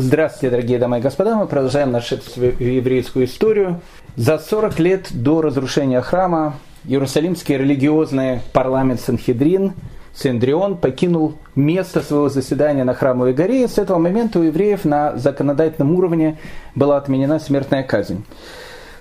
Здравствуйте, дорогие дамы и господа. Мы продолжаем нашу еврейскую историю. За 40 лет до разрушения храма Иерусалимский религиозный парламент Санхедрин Синдрион покинул место своего заседания на Храмовой горе, и с этого момента у евреев на законодательном уровне была отменена смертная казнь.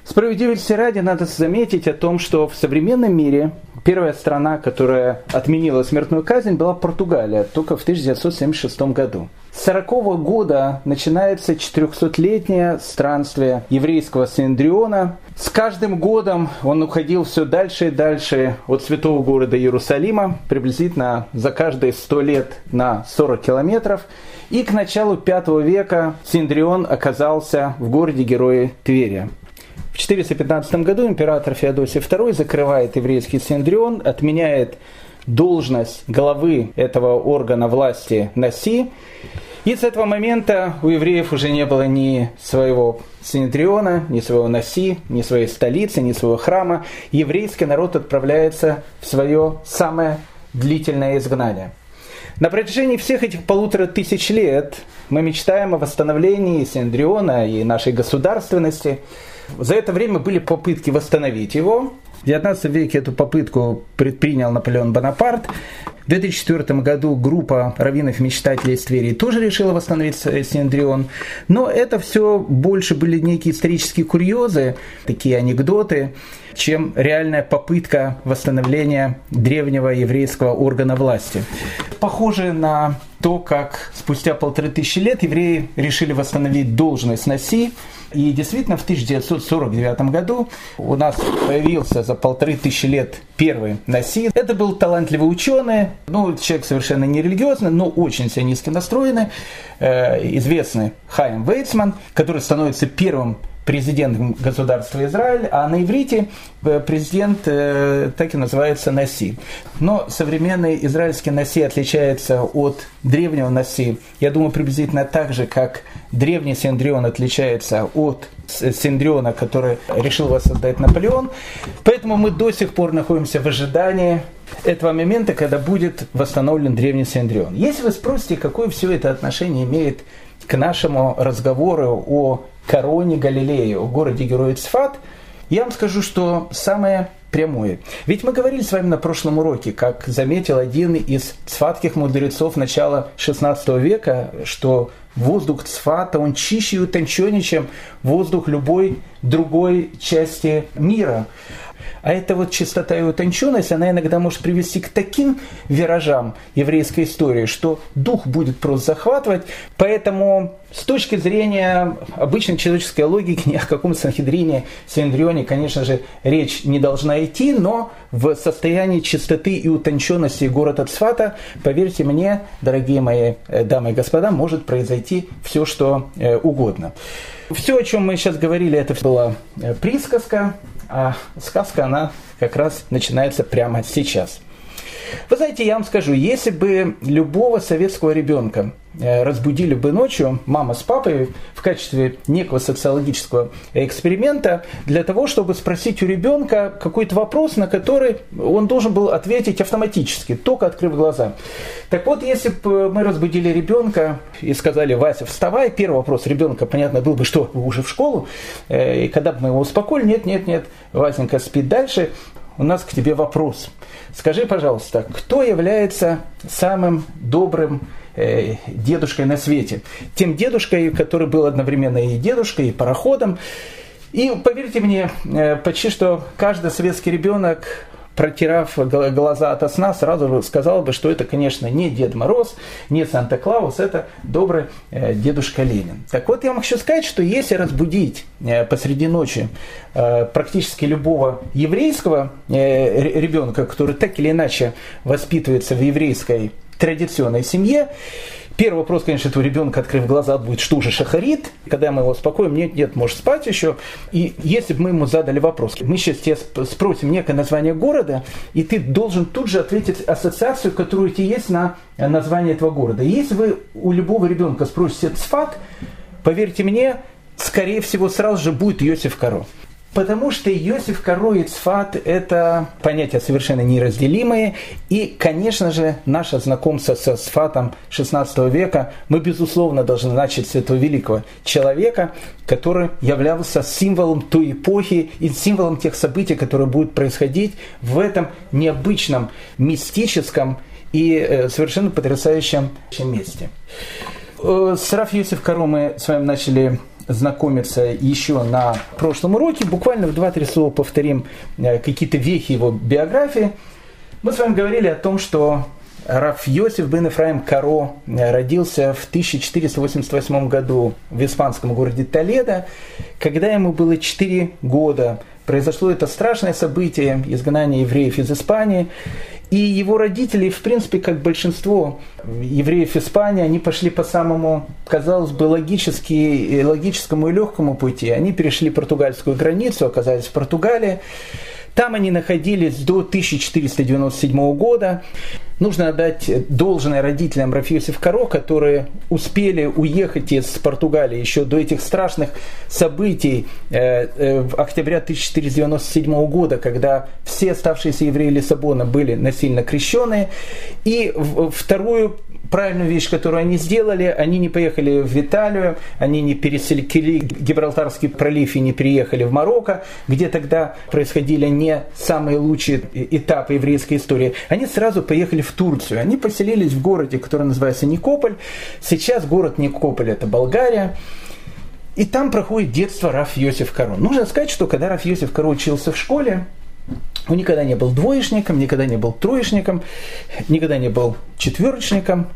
Справедливости ради надо заметить о том, что в современном мире первая страна, которая отменила смертную казнь, была Португалия, только в 1976 году. С 40 года начинается 400-летнее странствие еврейского Синдриона. С каждым годом он уходил все дальше и дальше от святого города Иерусалима, приблизительно за каждые 100 лет на 40 километров. И к началу V века Синдрион оказался в городе-герое Тверия. В 415 году император Феодосий II закрывает еврейский Синдрион, отменяет должность главы этого органа власти Наси. И с этого момента у евреев уже не было ни своего Синедриона, ни своего Наси, ни своей столицы, ни своего храма. Еврейский народ отправляется в свое самое длительное изгнание. На протяжении всех этих полутора тысяч лет мы мечтаем о восстановлении Синдриона и нашей государственности – за это время были попытки восстановить его. В XIX веке эту попытку предпринял Наполеон Бонапарт. В 2004 году группа раввинов-мечтателей из Твери тоже решила восстановить Синдрион. Но это все больше были некие исторические курьезы, такие анекдоты, чем реальная попытка восстановления древнего еврейского органа власти. Похоже на то, как спустя полторы тысячи лет евреи решили восстановить должность Наси, и действительно, в 1949 году у нас появился за полторы тысячи лет первый Наси. Это был талантливый ученый, ну, человек совершенно не религиозный, но очень сионистски настроенный, э, известный Хайм Вейцман, который становится первым президентом государства Израиль, а на иврите э, президент э, так и называется Наси. Но современный израильский Наси отличается от древнего Наси, я думаю, приблизительно так же, как древний Синдрион отличается от Синдриона, который решил воссоздать Наполеон. Поэтому мы до сих пор находимся в ожидании этого момента, когда будет восстановлен древний Синдрион. Если вы спросите, какое все это отношение имеет к нашему разговору о короне Галилеи, о городе-герое Цфат, я вам скажу, что самое прямое. Ведь мы говорили с вами на прошлом уроке, как заметил один из цфатских мудрецов начала XVI века, что воздух Цфата, он чище и утонченнее, чем воздух любой другой части мира. А эта вот чистота и утонченность, она иногда может привести к таким виражам еврейской истории, что дух будет просто захватывать. Поэтому с точки зрения обычной человеческой логики ни о каком Санхедрине, Синдрионе, конечно же, речь не должна идти, но в состоянии чистоты и утонченности города Цфата, поверьте мне, дорогие мои э, дамы и господа, может произойти все, что э, угодно. Все, о чем мы сейчас говорили, это была э, присказка, а сказка, она как раз начинается прямо сейчас. Вы знаете, я вам скажу, если бы любого советского ребенка э, разбудили бы ночью мама с папой в качестве некого социологического эксперимента для того, чтобы спросить у ребенка какой-то вопрос, на который он должен был ответить автоматически, только открыв глаза. Так вот, если бы мы разбудили ребенка и сказали, Вася, вставай, первый вопрос ребенка, понятно, был бы, что уже в школу, э, и когда бы мы его успокоили, нет, нет, нет, Васенька спит дальше, у нас к тебе вопрос. Скажи, пожалуйста, кто является самым добрым э, дедушкой на свете? Тем дедушкой, который был одновременно и дедушкой, и пароходом. И поверьте мне, э, почти что каждый советский ребенок протирав глаза от сна, сразу же сказал бы, что это, конечно, не Дед Мороз, не Санта-Клаус, это добрый э, дедушка Ленин. Так вот, я вам хочу сказать, что если разбудить э, посреди ночи э, практически любого еврейского ребенка, который так или иначе воспитывается в еврейской традиционной семье, Первый вопрос, конечно, этого ребенка, открыв глаза, будет, что же шахарит? Когда мы его успокоим, нет, нет, может спать еще. И если бы мы ему задали вопрос, мы сейчас тебя спросим некое название города, и ты должен тут же ответить ассоциацию, которая у тебя есть на название этого города. И если вы у любого ребенка спросите Цфат, поверьте мне, скорее всего, сразу же будет Йосиф Каро. Потому что Иосиф Каро и Цфат – это понятия совершенно неразделимые. И, конечно же, наше знакомство со Цфатом XVI века мы, безусловно, должны начать с этого великого человека, который являлся символом той эпохи и символом тех событий, которые будут происходить в этом необычном, мистическом и э, совершенно потрясающем месте. Э, с Раф Юсиф Каро мы с вами начали знакомиться еще на прошлом уроке. Буквально в два-три слова повторим э, какие-то вехи его биографии. Мы с вами говорили о том, что Раф Йосиф бен Ефраим Каро э, родился в 1488 году в испанском городе Толедо. Когда ему было 4 года, произошло это страшное событие, изгнание евреев из Испании. И его родители, в принципе, как большинство евреев Испании, они пошли по самому, казалось бы, логически, логическому и легкому пути. Они перешли португальскую границу, оказались в Португалии. Там они находились до 1497 года. Нужно отдать должное родителям Рафиосиф Каро, которые успели уехать из Португалии еще до этих страшных событий э, э, в октябре 1497 года, когда все оставшиеся евреи Лиссабона были насильно крещены. И вторую правильную вещь, которую они сделали, они не поехали в Италию, они не переселили Гибралтарский пролив и не приехали в Марокко, где тогда происходили не самые лучшие этапы еврейской истории. Они сразу поехали в Турцию. Они поселились в городе, который называется Никополь. Сейчас город Никополь – это Болгария. И там проходит детство Раф Йосиф Каро. Нужно сказать, что когда Раф Йосиф Каро учился в школе, он никогда не был двоечником, никогда не был троечником, никогда не был четверочником.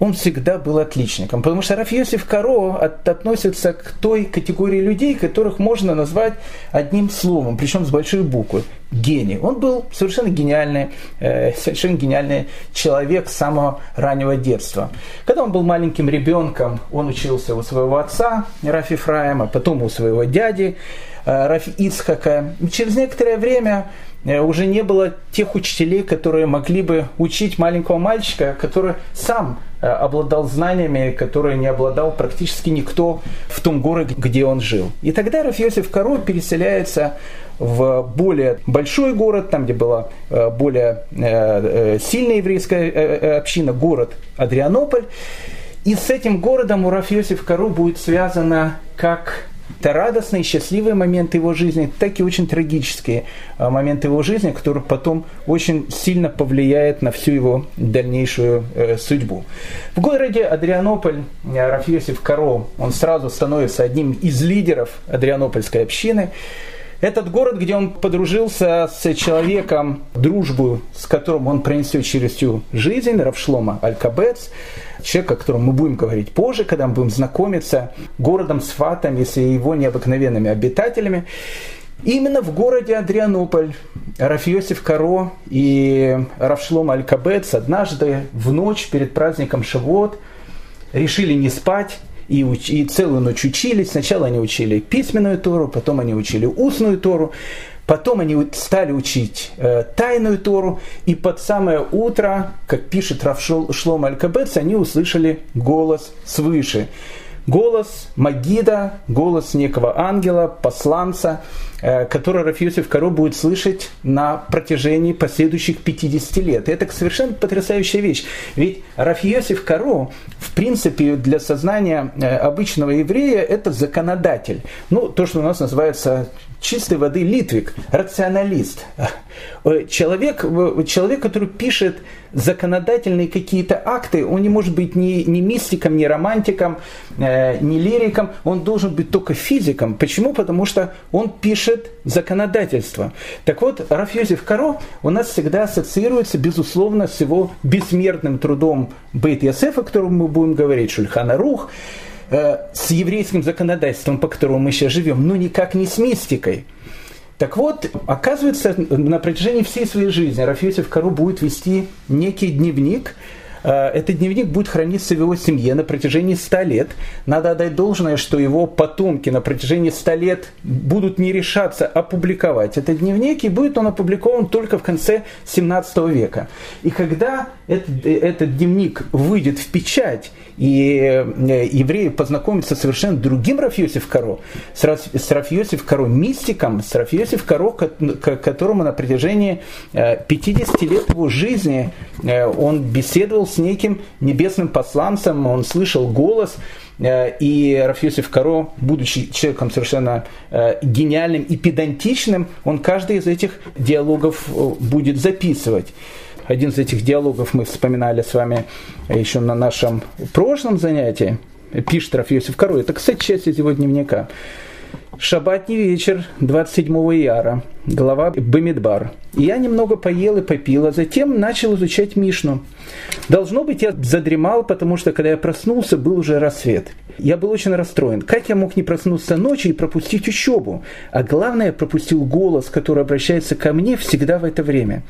Он всегда был отличником, потому что Рафиосиф Каро относится к той категории людей, которых можно назвать одним словом, причем с большой буквы – гений. Он был совершенно гениальный, э, совершенно гениальный человек с самого раннего детства. Когда он был маленьким ребенком, он учился у своего отца Рафи Фраема, потом у своего дяди э, Рафи Ицхака. Через некоторое время Э, уже не было тех учителей, которые могли бы учить маленького мальчика, который сам э, обладал знаниями, которые не обладал практически никто в том городе, где он жил. И тогда Рафиосиф Каро переселяется в более большой город, там, где была более сильная еврейская община, город Адрианополь. И с этим городом у Рафиосиф Каро будет связано как это радостные, счастливые моменты его жизни, так и очень трагические а, моменты его жизни, которые потом очень сильно повлияют на всю его дальнейшую э, судьбу. В городе Адрианополь э, Рафиосиф Каро, он сразу становится одним из лидеров Адрианопольской общины. Этот город, где он подружился с человеком, дружбу, с которым он пронесет через всю жизнь, Равшлома Алькабец, человека, о котором мы будем говорить позже, когда мы будем знакомиться городом с Фатом с его необыкновенными обитателями. Именно в городе Адрианополь Рафиосиф Каро и Равшлом Аль-Кабец однажды в ночь перед праздником Шавот решили не спать и, уч- и целую ночь учились. Сначала они учили письменную Тору, потом они учили устную Тору. Потом они стали учить э, тайную Тору, и под самое утро, как пишет Равшлом Аль-Кабец, они услышали голос свыше. Голос Магида, голос некого ангела, посланца, э, который Рафиосиф Каро будет слышать на протяжении последующих 50 лет. Это совершенно потрясающая вещь. Ведь Рафиосиф Каро, в принципе, для сознания э, обычного еврея, это законодатель. Ну, то, что у нас называется чистой воды Литвик, рационалист. Э, человек, человек, который пишет законодательные какие-то акты, он не может быть ни, ни мистиком, ни романтиком, ни лириком, он должен быть только физиком. Почему? Потому что он пишет законодательство. Так вот, Рафьозев Каро у нас всегда ассоциируется, безусловно, с его бессмертным трудом Бейт Ясефа, о котором мы будем говорить, Шульхана Рух, Э, с еврейским законодательством, по которому мы сейчас живем, но никак не с мистикой. Так вот, оказывается, на протяжении всей своей жизни Рафиосиф Кару будет вести некий дневник, этот дневник будет храниться в его семье на протяжении 100 лет. Надо отдать должное, что его потомки на протяжении 100 лет будут не решаться опубликовать этот дневник, и будет он опубликован только в конце 17 века. И когда этот, этот дневник выйдет в печать, и э, евреи познакомятся с совершенно другим Рафьосиф Каро, с Рафьосиф Каро мистиком, с Рафьосиф Каро, которому на протяжении 50 э, лет его жизни э, он беседовал с неким небесным посланцем, он слышал голос, и Рафьосиф Каро, будучи человеком совершенно гениальным и педантичным, он каждый из этих диалогов будет записывать. Один из этих диалогов мы вспоминали с вами еще на нашем прошлом занятии. Пишет Рафиосиф Каро. Это, кстати, часть из его дневника. Шабатний вечер 27 яра, глава Бамидбар. Я немного поел и попил, а затем начал изучать Мишну. Должно быть, я задремал, потому что, когда я проснулся, был уже рассвет. Я был очень расстроен. Как я мог не проснуться ночью и пропустить учебу? А главное, пропустил голос, который обращается ко мне всегда в это время.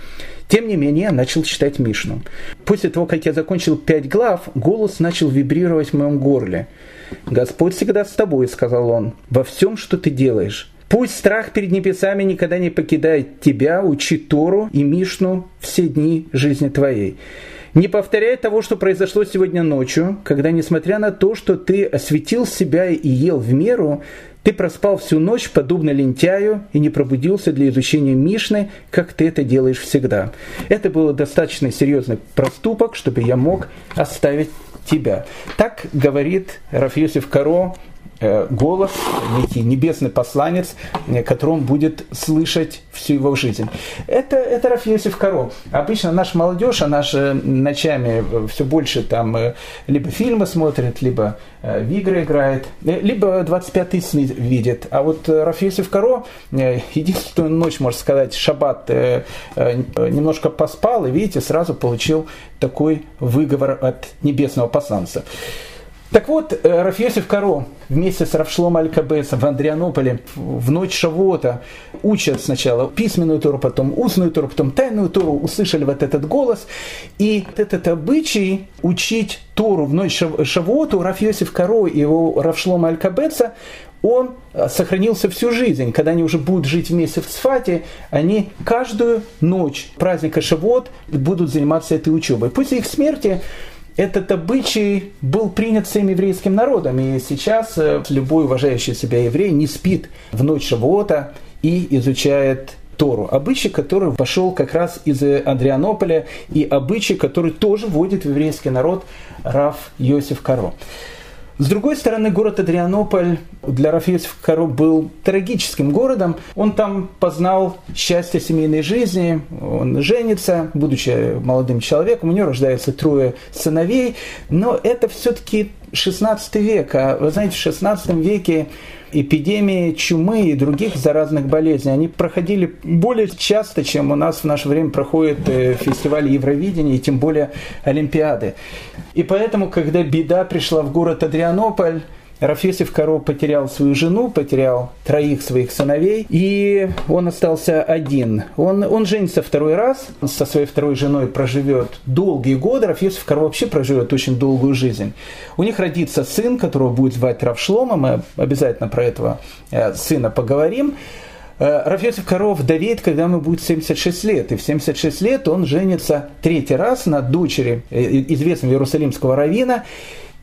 Тем не менее, я начал читать Мишну. После того, как я закончил пять глав, голос начал вибрировать в моем горле. «Господь всегда с тобой», — сказал он, — «во всем, что ты делаешь». Пусть страх перед небесами никогда не покидает тебя, учи Тору и Мишну все дни жизни твоей. Не повторяй того, что произошло сегодня ночью, когда, несмотря на то, что ты осветил себя и ел в меру, ты проспал всю ночь, подобно лентяю, и не пробудился для изучения Мишны, как ты это делаешь всегда. Это был достаточно серьезный проступок, чтобы я мог оставить тебя. Говорит Рафьосиф Каро Э, голос, некий небесный посланец, э, который он будет слышать всю его жизнь. Это, это Раф Йосиф Каро. Обычно наша молодежь, она же ночами все больше там э, либо фильмы смотрит, либо в игры играет, либо 25 сны видит. А вот Раф Йосиф Каро единственную ночь, можно сказать, шаббат немножко поспал, и, видите, сразу получил такой выговор от небесного посланца. Так вот, э, Рафьосиф Каро вместе с Равшлом Аль-Кабесом в Андрианополе в ночь Шавота учат сначала письменную Тору, потом устную Тору, потом тайную Тору, услышали вот этот голос. И этот обычай учить Тору в ночь Шавоту Рафьосиф Каро и его Равшлома Аль-Кабеца он э, сохранился всю жизнь. Когда они уже будут жить вместе в Сфате, они каждую ночь праздника Шавот будут заниматься этой учебой. После их смерти этот обычай был принят всем еврейским народом. И сейчас э, любой уважающий себя еврей не спит в ночь Шавуота и изучает Тору. Обычай, который пошел как раз из Андрианополя, и обычай, который тоже вводит в еврейский народ Раф Йосиф Каро. С другой стороны, город Адрианополь для Рафиосифа Каро был трагическим городом. Он там познал счастье семейной жизни, он женится, будучи молодым человеком, у него рождается трое сыновей, но это все-таки 16 век. А вы знаете, в 16 веке эпидемии чумы и других заразных болезней, они проходили более часто, чем у нас в наше время проходят э, фестивали Евровидения и тем более Олимпиады. И поэтому, когда беда пришла в город Адрианополь, Рафисов Каро потерял свою жену, потерял троих своих сыновей, и он остался один. Он, он женится второй раз, со своей второй женой проживет долгие годы. Рафисов Каро вообще проживет очень долгую жизнь. У них родится сын, которого будет звать Равшлома, мы обязательно про этого э, сына поговорим. Э, Рафиосиф Коров вдовеет, когда ему будет 76 лет. И в 76 лет он женится третий раз на дочери э, известного иерусалимского равина.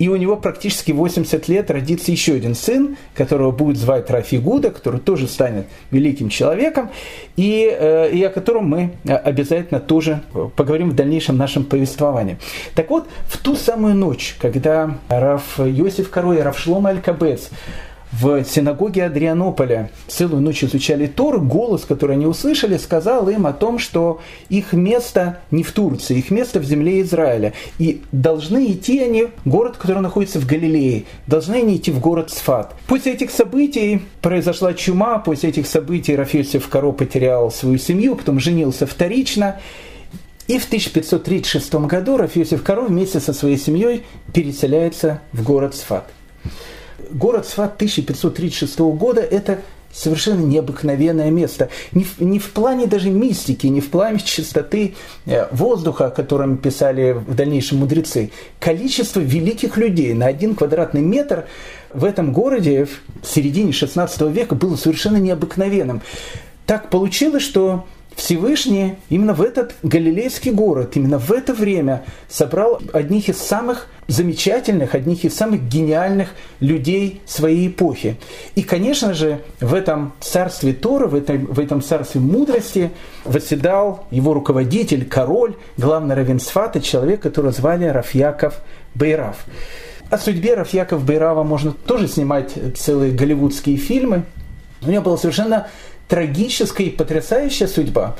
И у него практически 80 лет родится еще один сын, которого будет звать Рафи Гуда, который тоже станет великим человеком, и, э, и о котором мы обязательно тоже поговорим в дальнейшем нашем повествовании. Так вот, в ту самую ночь, когда Раф Йосиф Корой Раф Шлома Аль-Кабец в синагоге Адрианополя целую ночь изучали Тор, голос, который они услышали, сказал им о том, что их место не в Турции, их место в земле Израиля. И должны идти они в город, который находится в Галилее, должны они идти в город Сфат. После этих событий произошла чума, после этих событий Рафиосиф Каро потерял свою семью, потом женился вторично, и в 1536 году Рафиосиф Каро вместе со своей семьей переселяется в город Сфат город Сфат 1536 года – это совершенно необыкновенное место. Не в, не в плане даже мистики, не в плане чистоты э, воздуха, о котором писали в дальнейшем мудрецы. Количество великих людей на один квадратный метр в этом городе в середине 16 века было совершенно необыкновенным. Так получилось, что Всевышний именно в этот галилейский город, именно в это время собрал одних из самых замечательных, одних из самых гениальных людей своей эпохи. И, конечно же, в этом царстве Тора, в этом, в этом царстве мудрости восседал его руководитель, король, главный равенсфата, человек, которого звали Рафьяков Бейрав. О судьбе Рафьяков Бейрава можно тоже снимать целые голливудские фильмы. У него была совершенно трагическая и потрясающая судьба.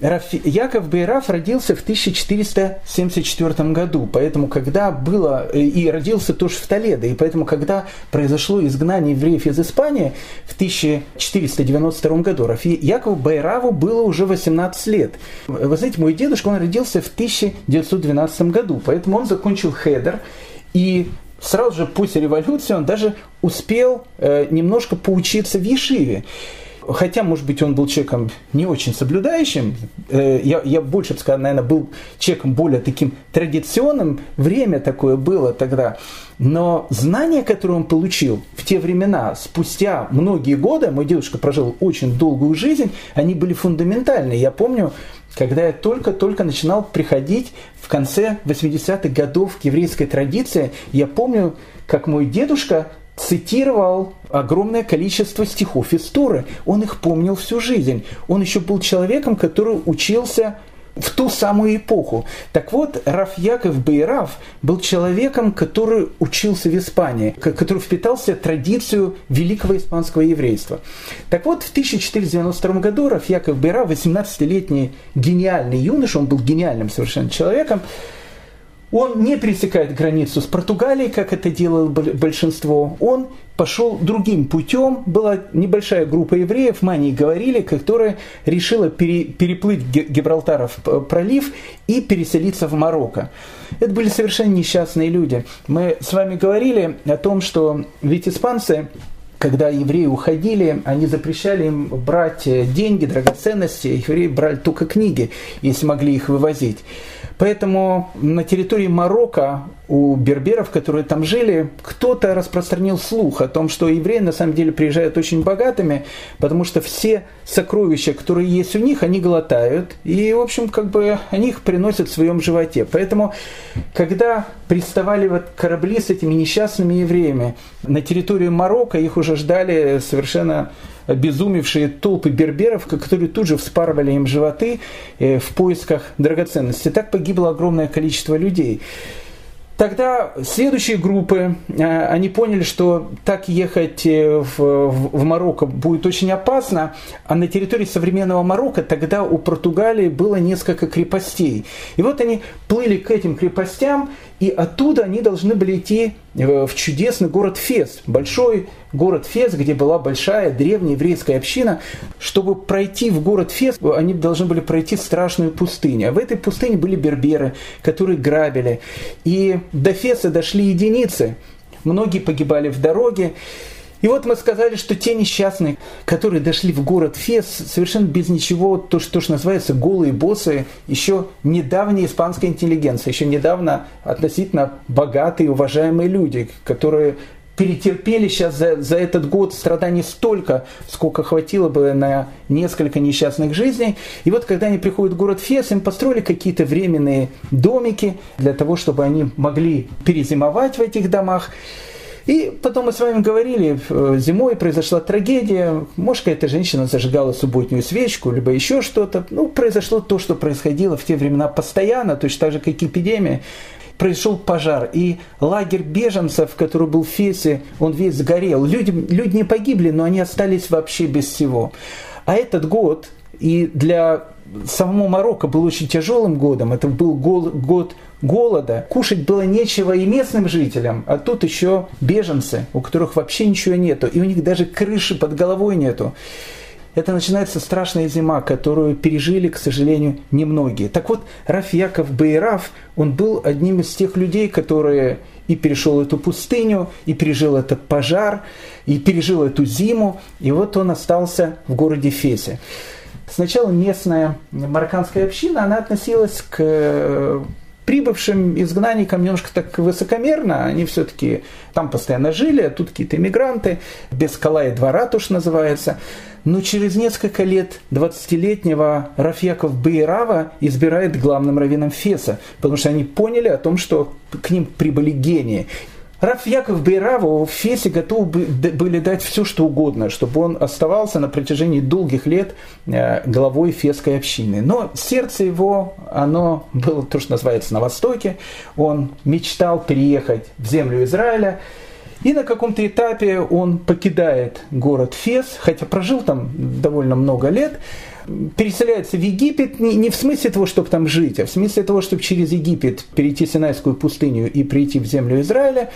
Яков Бейраф родился в 1474 году, поэтому когда было, э, и родился тоже в Толедо, и поэтому когда произошло изгнание евреев из Испании в 1492 году, Якову Байраву было уже 18 лет. Вы знаете, мой дедушка, он родился в 1912 году, поэтому он закончил хедер, и сразу же после революции он даже успел э, немножко поучиться в Ешиве хотя, может быть, он был человеком не очень соблюдающим, э, я, я больше бы сказал, наверное, был человеком более таким традиционным, время такое было тогда, но знания, которые он получил в те времена, спустя многие годы, мой дедушка прожил очень долгую жизнь, они были фундаментальны. Я помню, когда я только-только начинал приходить в конце 80-х годов к еврейской традиции, я помню, как мой дедушка цитировал огромное количество стихов из Торы. Он их помнил всю жизнь. Он еще был человеком, который учился в ту самую эпоху. Так вот, Раф Яков Бейраф был человеком, который учился в Испании, который впитался в традицию великого испанского еврейства. Так вот, в 1492 году Раф Яков Бейраф, 18-летний гениальный юноша, он был гениальным совершенно человеком, он не пересекает границу с Португалией, как это делало большинство. Он пошел другим путем. Была небольшая группа евреев, Мании говорили, которая решила пере, переплыть Гибралтаров пролив и переселиться в Марокко. Это были совершенно несчастные люди. Мы с вами говорили о том, что ведь испанцы когда евреи уходили, они запрещали им брать деньги, драгоценности, евреи брали только книги, если могли их вывозить. Поэтому на территории Марокко у берберов, которые там жили, кто-то распространил слух о том, что евреи на самом деле приезжают очень богатыми, потому что все сокровища, которые есть у них, они глотают, и, в общем, как бы они их приносят в своем животе. Поэтому, когда приставали вот корабли с этими несчастными евреями на территорию Марокко, их уже ждали совершенно обезумевшие толпы берберов, которые тут же вспарывали им животы э, в поисках драгоценностей. Так погибло огромное количество людей. Тогда следующие группы, э, они поняли, что так ехать э, в, в Марокко будет очень опасно, а на территории современного Марокко тогда у Португалии было несколько крепостей. И вот они плыли к этим крепостям, и оттуда они должны были идти э, в чудесный город Фес, большой город Фес, где была большая древняя еврейская община. Чтобы пройти в город Фес, они должны были пройти страшную пустыню. А в этой пустыне были берберы, которые грабили. И до Феса дошли единицы. Многие погибали в дороге. И вот мы сказали, что те несчастные, которые дошли в город Фес, совершенно без ничего, то, что, то, что называется голые боссы, еще недавняя испанская интеллигенция, еще недавно относительно богатые, уважаемые люди, которые перетерпели сейчас за, за этот год страданий столько, сколько хватило бы на несколько несчастных жизней. И вот когда они приходят в город Фес, им построили какие-то временные домики для того, чтобы они могли перезимовать в этих домах. И потом мы с вами говорили, э, зимой произошла трагедия, может, какая-то женщина зажигала субботнюю свечку, либо еще что-то. Ну, произошло то, что происходило в те времена постоянно, точно так же, как эпидемия. Произошел пожар, и лагерь беженцев, который был в Фесе, он весь сгорел. Люди, люди не погибли, но они остались вообще без всего. А этот год и для самого Марокко был очень тяжелым годом. Это был год голода, кушать было нечего и местным жителям, а тут еще беженцы, у которых вообще ничего нету, и у них даже крыши под головой нету. Это начинается страшная зима, которую пережили, к сожалению, немногие. Так вот, Раф Яков Бейраф, он был одним из тех людей, которые и перешел эту пустыню, и пережил этот пожар, и пережил эту зиму, и вот он остался в городе Фесе. Сначала местная марокканская община, она относилась к прибывшим изгнанникам немножко так высокомерно, они все-таки там постоянно жили, а тут какие-то иммигранты, без скала и двора туш называется. Но через несколько лет 20-летнего Рафьяков Бейрава избирает главным раввином Феса, потому что они поняли о том, что к ним прибыли гении. Раф Яков Бейраву в Фесе готовы были дать все, что угодно, чтобы он оставался на протяжении долгих лет э, главой фесской общины. Но сердце его, оно было то, что называется на Востоке. Он мечтал переехать в землю Израиля. И на каком-то этапе он покидает город Фес, хотя прожил там довольно много лет, переселяется в Египет не, не в смысле того, чтобы там жить, а в смысле того, чтобы через Египет перейти Синайскую пустыню и прийти в землю Израиля.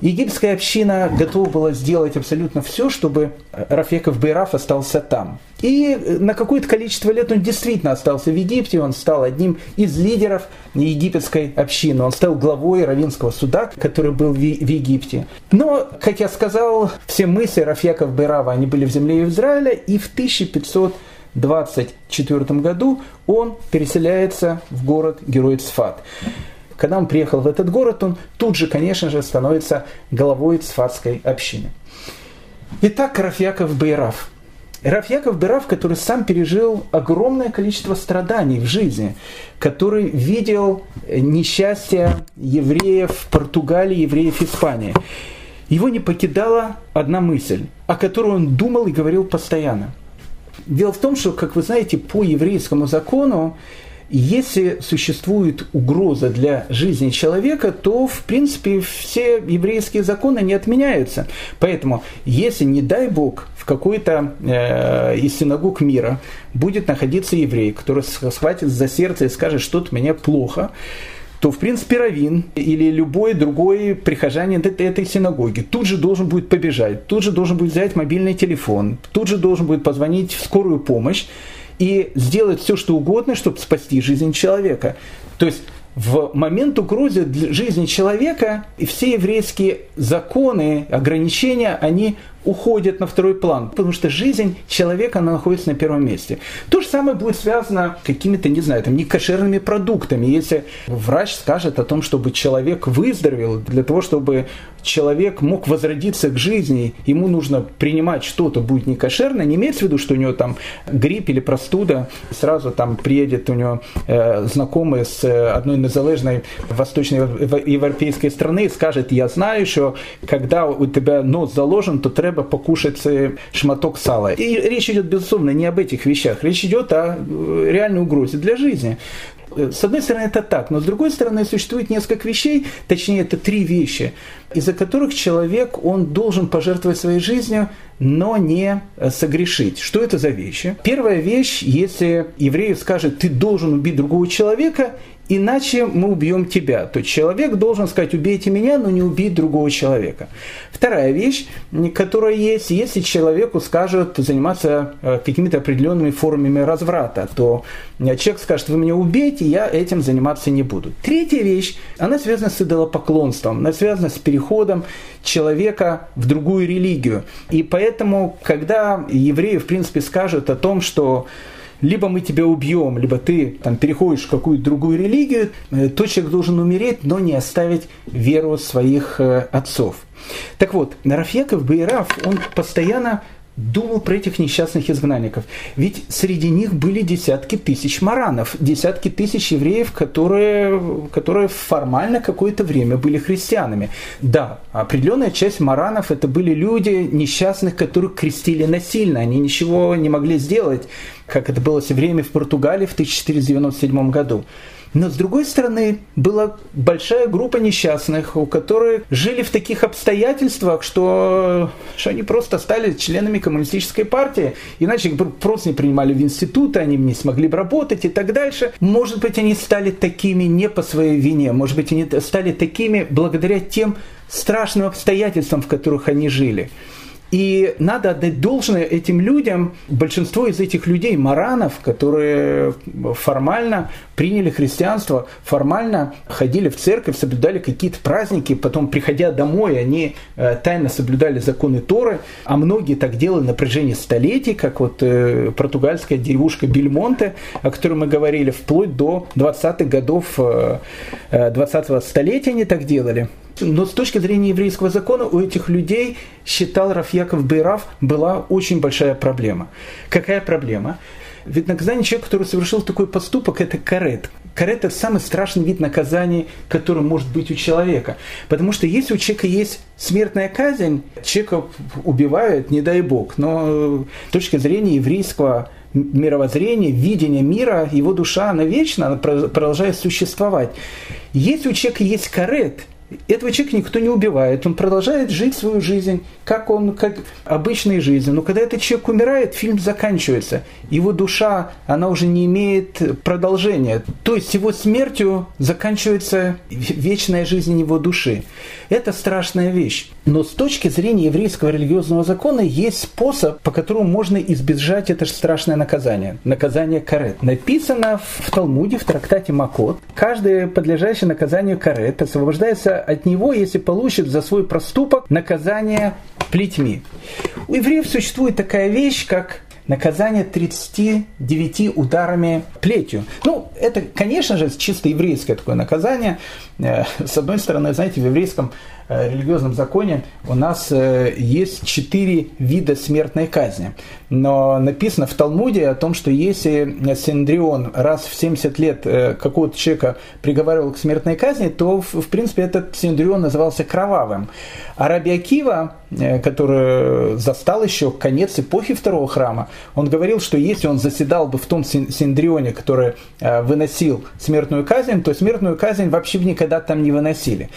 Египетская община готова была сделать абсолютно все, чтобы Рафеков Бейраф остался там. И на какое-то количество лет он действительно остался в Египте, он стал одним из лидеров египетской общины, он стал главой Равинского суда, который был в Египте. Но, как я сказал, все мысли Рафеков Бейрава, они были в земле Израиля, и в 1500 24 году он переселяется в город Герой Цфат. Когда он приехал в этот город, он тут же, конечно же, становится головой цфатской общины. Итак, Рафьяков Байраф. Рафьяков Байраф, который сам пережил огромное количество страданий в жизни, который видел несчастье евреев в Португалии, евреев в Испании. Его не покидала одна мысль, о которой он думал и говорил постоянно – Дело в том, что, как вы знаете, по еврейскому закону, если существует угроза для жизни человека, то, в принципе, все еврейские законы не отменяются. Поэтому, если, не дай Бог, в какой-то э, из синагог мира будет находиться еврей, который схватит за сердце и скажет, что-то меня плохо, то, в принципе, Равин или любой другой прихожанин этой синагоги тут же должен будет побежать, тут же должен будет взять мобильный телефон, тут же должен будет позвонить в скорую помощь и сделать все, что угодно, чтобы спасти жизнь человека. То есть в момент угрозы для жизни человека все еврейские законы, ограничения, они уходят на второй план, потому что жизнь человека она находится на первом месте. То же самое будет связано с какими-то, не знаю, там, некошерными продуктами. Если врач скажет о том, чтобы человек выздоровел, для того, чтобы человек мог возродиться к жизни, ему нужно принимать что-то будет некошерно, не имеется в виду, что у него там грипп или простуда, сразу там приедет у него э, знакомый с э, одной незалежной восточноевропейской страны и скажет, я знаю, что когда у тебя нос заложен, то треба покушать э, шматок сала. И речь идет, безусловно, не об этих вещах, речь идет о э, реальной угрозе для жизни. С одной стороны, это так, но с другой стороны, существует несколько вещей, точнее, это три вещи, из-за которых человек, он должен пожертвовать своей жизнью, но не согрешить. Что это за вещи? Первая вещь, если еврею скажет, ты должен убить другого человека, иначе мы убьем тебя. То есть человек должен сказать, убейте меня, но не убить другого человека. Вторая вещь, которая есть, если человеку скажут заниматься э, какими-то определенными формами разврата, то человек скажет, вы меня убейте, я этим заниматься не буду. Третья вещь, она связана с идолопоклонством, она связана с переходом человека в другую религию. И поэтому, когда евреи, в принципе, скажут о том, что либо мы тебя убьем, либо ты там, переходишь в какую-то другую религию, э, то человек должен умереть, но не оставить веру своих э, отцов. Так вот, Рафьяков Байраф, он постоянно думал про этих несчастных изгнанников. Ведь среди них были десятки тысяч маранов, десятки тысяч евреев, которые, которые формально какое-то время были христианами. Да, определенная часть маранов это были люди несчастных, которых крестили насильно, они ничего не могли сделать, как это было все время в Португалии в 1497 году. Но с другой стороны, была большая группа несчастных, у которых жили в таких обстоятельствах, что, что они просто стали членами коммунистической партии. Иначе их просто не принимали в институты, они не смогли бы работать и так дальше. Может быть, они стали такими не по своей вине, может быть, они стали такими благодаря тем страшным обстоятельствам, в которых они жили. И надо отдать должное этим людям. Большинство из этих людей, маранов, которые формально приняли христианство, формально ходили в церковь, соблюдали какие-то праздники, потом, приходя домой, они э, тайно соблюдали законы Торы, а многие так делали на протяжении столетий, как вот э, португальская деревушка Бельмонте, о которой мы говорили, вплоть до 20-х годов 20-го столетия они так делали. Но с точки зрения еврейского закона у этих людей, считал Рафьяков Бейраф, была очень большая проблема. Какая проблема? Ведь наказание человека, который совершил такой поступок, это карет. Карет – это самый страшный вид наказания, который может быть у человека. Потому что если у человека есть смертная казнь, человека убивают, не дай бог. Но с точки зрения еврейского мировоззрения, видения мира, его душа, она вечна, она продолжает существовать. Если у человека есть карет – этого человека никто не убивает, он продолжает жить свою жизнь, как он, как обычной жизнью. Но когда этот человек умирает, фильм заканчивается. Его душа, она уже не имеет продолжения. То есть его смертью заканчивается вечная жизнь его души. Это страшная вещь. Но с точки зрения еврейского религиозного закона есть способ, по которому можно избежать это страшное наказание. Наказание карет. Написано в Талмуде, в трактате Макот, каждый подлежащий наказанию карет освобождается от него, если получит за свой проступок наказание плетьми. У евреев существует такая вещь, как наказание 39 ударами плетью. Ну, это, конечно же, чисто еврейское такое наказание. Э, с одной стороны, знаете, в еврейском религиозном законе у нас э, есть четыре вида смертной казни. Но написано в Талмуде о том, что если Синдрион раз в 70 лет э, какого-то человека приговаривал к смертной казни, то, в принципе, этот Синдрион назывался кровавым. А Раби Акива, который застал еще конец эпохи второго храма, он говорил, что если он заседал бы в том Синдрионе, который выносил смертную казнь, то смертную казнь вообще никогда там не выносили.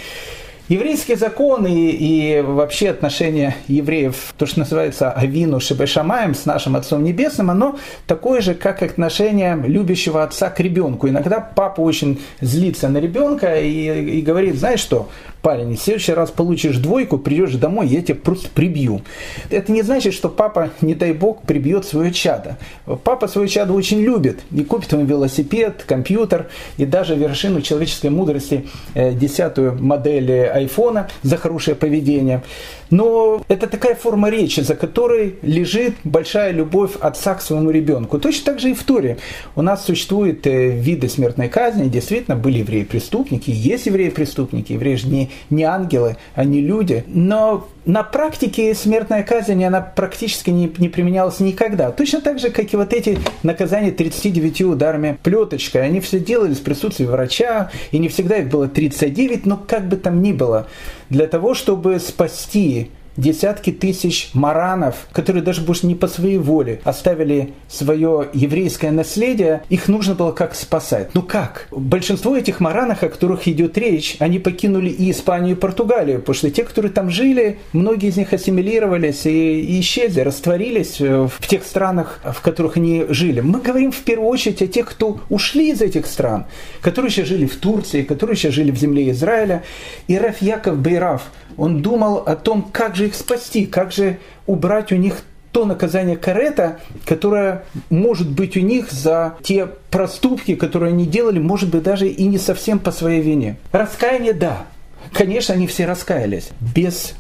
Еврейские законы и, и вообще отношение евреев, то, что называется Авину Шебешамаем с нашим Отцом Небесным, оно такое же, как отношение любящего отца к ребенку. Иногда папа очень злится на ребенка и, и говорит, знаешь что, парень, в следующий раз получишь двойку, придешь домой, я тебя просто прибью. Это не значит, что папа, не дай бог, прибьет свое чадо. Папа свое чадо очень любит и купит ему велосипед, компьютер и даже вершину человеческой мудрости, э, десятую модель айфона за хорошее поведение. Но это такая форма речи, за которой лежит большая любовь отца к своему ребенку. Точно так же и в Торе. У нас существуют э, виды смертной казни. Действительно, были евреи-преступники, есть евреи-преступники. Евреи же не, не ангелы, они люди. Но на практике смертная казнь, она практически не, не применялась никогда. Точно так же, как и вот эти наказания 39 ударами плеточкой. Они все делали в присутствии врача, и не всегда их было 39, но как бы там ни было. Для того, чтобы спасти десятки тысяч маранов, которые даже больше не по своей воле оставили свое еврейское наследие, их нужно было как спасать. Ну как? Большинство этих маранов, о которых идет речь, они покинули и Испанию, и Португалию, потому что те, которые там жили, многие из них ассимилировались и, исчезли, растворились в тех странах, в которых они жили. Мы говорим в первую очередь о тех, кто ушли из этих стран, которые еще жили в Турции, которые еще жили в земле Израиля. И Раф Яков Бейраф, он думал о том, как же их спасти, как же убрать у них то наказание карета, которое может быть у них за те проступки, которые они делали, может быть даже и не совсем по своей вине. Раскаяние – да. Конечно, они все раскаялись. Без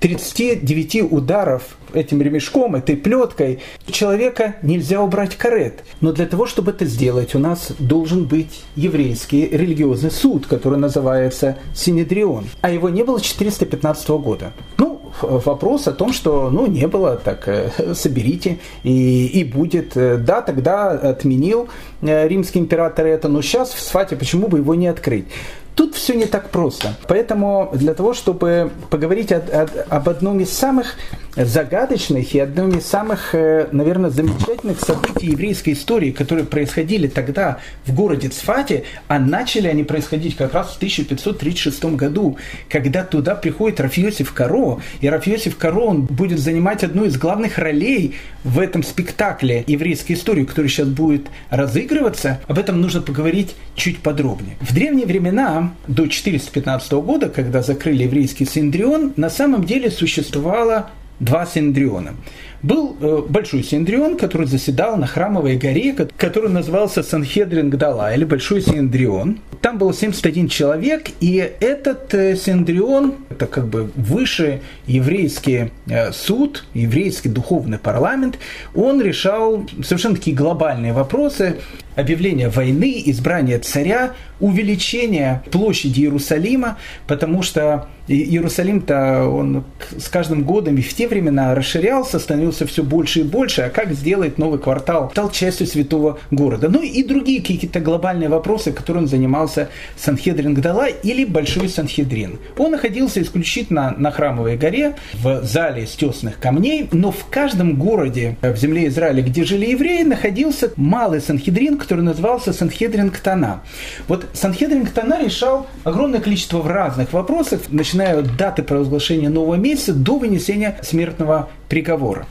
39 ударов этим ремешком, этой плеткой, человека нельзя убрать карет. Но для того, чтобы это сделать, у нас должен быть еврейский религиозный суд, который называется Синедрион. А его не было 415 года. Ну, вопрос о том, что ну, не было, так э, соберите и, и будет. Да, тогда отменил э, римский император это, но сейчас в Сфате почему бы его не открыть? Тут все не так просто. Поэтому для того, чтобы поговорить о, о, об одном из самых загадочных и одном из самых, э, наверное, замечательных событий еврейской истории, которые происходили тогда в городе Цфате, а начали они происходить как раз в 1536 году, когда туда приходит Рафиосиф Каро, и Рафиосиф Каро он будет занимать одну из главных ролей в этом спектакле еврейской истории, который сейчас будет разыгрываться. Об этом нужно поговорить чуть подробнее. В древние времена, до 415 года, когда закрыли еврейский Синдрион, на самом деле существовало два Синдриона. Был э, большой Синдрион, который заседал на храмовой горе, который назывался Санхедрин Гдала, или Большой Синдрион. Там было 71 человек, и этот э, Синдрион, это как бы высший еврейский э, суд, еврейский духовный парламент, он решал совершенно такие глобальные вопросы, объявление войны, избрание царя, увеличение площади Иерусалима, потому что Иерусалим-то он с каждым годом и в те времена расширялся, становился все больше и больше, а как сделать новый квартал, стал частью святого города. Ну и другие какие-то глобальные вопросы, которым занимался Санхедрин Гдала или Большой Санхедрин. Он находился исключительно на Храмовой горе, в зале из тесных камней, но в каждом городе в земле Израиля, где жили евреи, находился малый Санхедрин, который назывался Санхедрин Ктана. Вот Санхедрин Ктана решал огромное количество разных вопросов, начиная от даты провозглашения нового месяца до вынесения смертного приговора.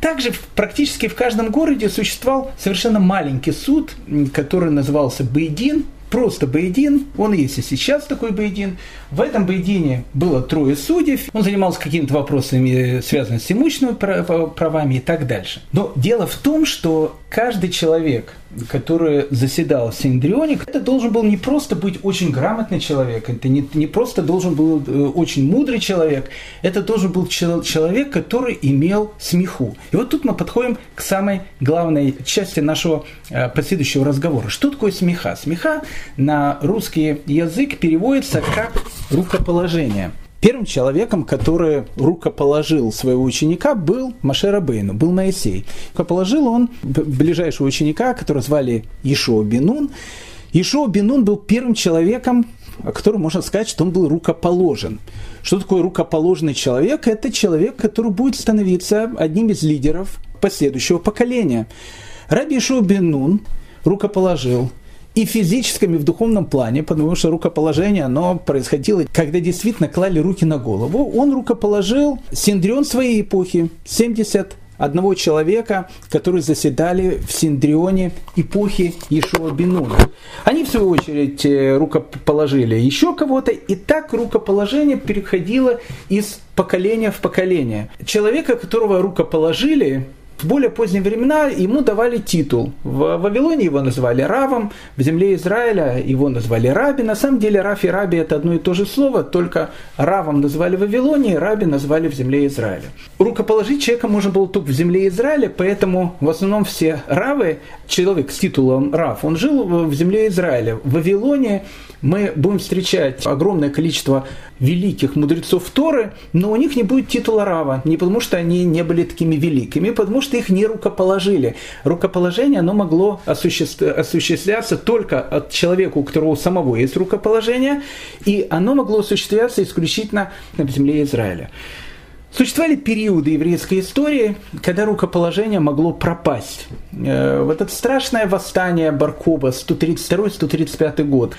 Также практически в каждом городе существовал совершенно маленький суд, который назывался Бейдин, просто Бейдин, он есть и сейчас такой Бейдин. В этом Бейдине было трое судей, он занимался какими-то вопросами, связанными с имущественными правами и так дальше. Но дело в том, что каждый человек, который заседал в Синдрионе, это должен был не просто быть очень грамотный человек, это не, не просто должен был э, очень мудрый человек, это должен был человек, который имел смеху. И вот тут мы подходим к самой главной части нашего э, последующего разговора. Что такое смеха? Смеха на русский язык переводится как рукоположение. Первым человеком, который рукоположил своего ученика, был Машера Бейну, был Моисей. Рукоположил он ближайшего ученика, которого звали Ишуа Бенун. Ишуа Бенун был первым человеком, о котором можно сказать, что он был рукоположен. Что такое рукоположенный человек? Это человек, который будет становиться одним из лидеров последующего поколения. Раби Ишуа Бенун рукоположил и физическом, и в духовном плане, потому что рукоположение, оно происходило, когда действительно клали руки на голову. Он рукоположил Синдрион своей эпохи, 70 одного человека, которые заседали в Синдрионе эпохи Ешуа Бенуна. Они, в свою очередь, э, рукоположили еще кого-то, и так рукоположение переходило из поколения в поколение. Человека, которого рукоположили, в более поздние времена ему давали титул. В Вавилоне его называли Равом, в земле Израиля его назвали Раби. На самом деле Раф и Раби это одно и то же слово, только Равом назвали в Вавилоне, Раби назвали в земле Израиля. Рукоположить человека можно было только в земле Израиля, поэтому в основном все Равы, человек с титулом Рав, он жил в земле Израиля. В Вавилоне мы будем встречать огромное количество великих мудрецов Торы, но у них не будет титула Рава, не потому что они не были такими великими, потому что их не рукоположили. Рукоположение, оно могло осуществляться только от человека, у которого самого есть рукоположение, и оно могло осуществляться исключительно на земле Израиля. Существовали периоды еврейской истории, когда рукоположение могло пропасть. Э, вот это страшное восстание Баркоба, 132-135 год,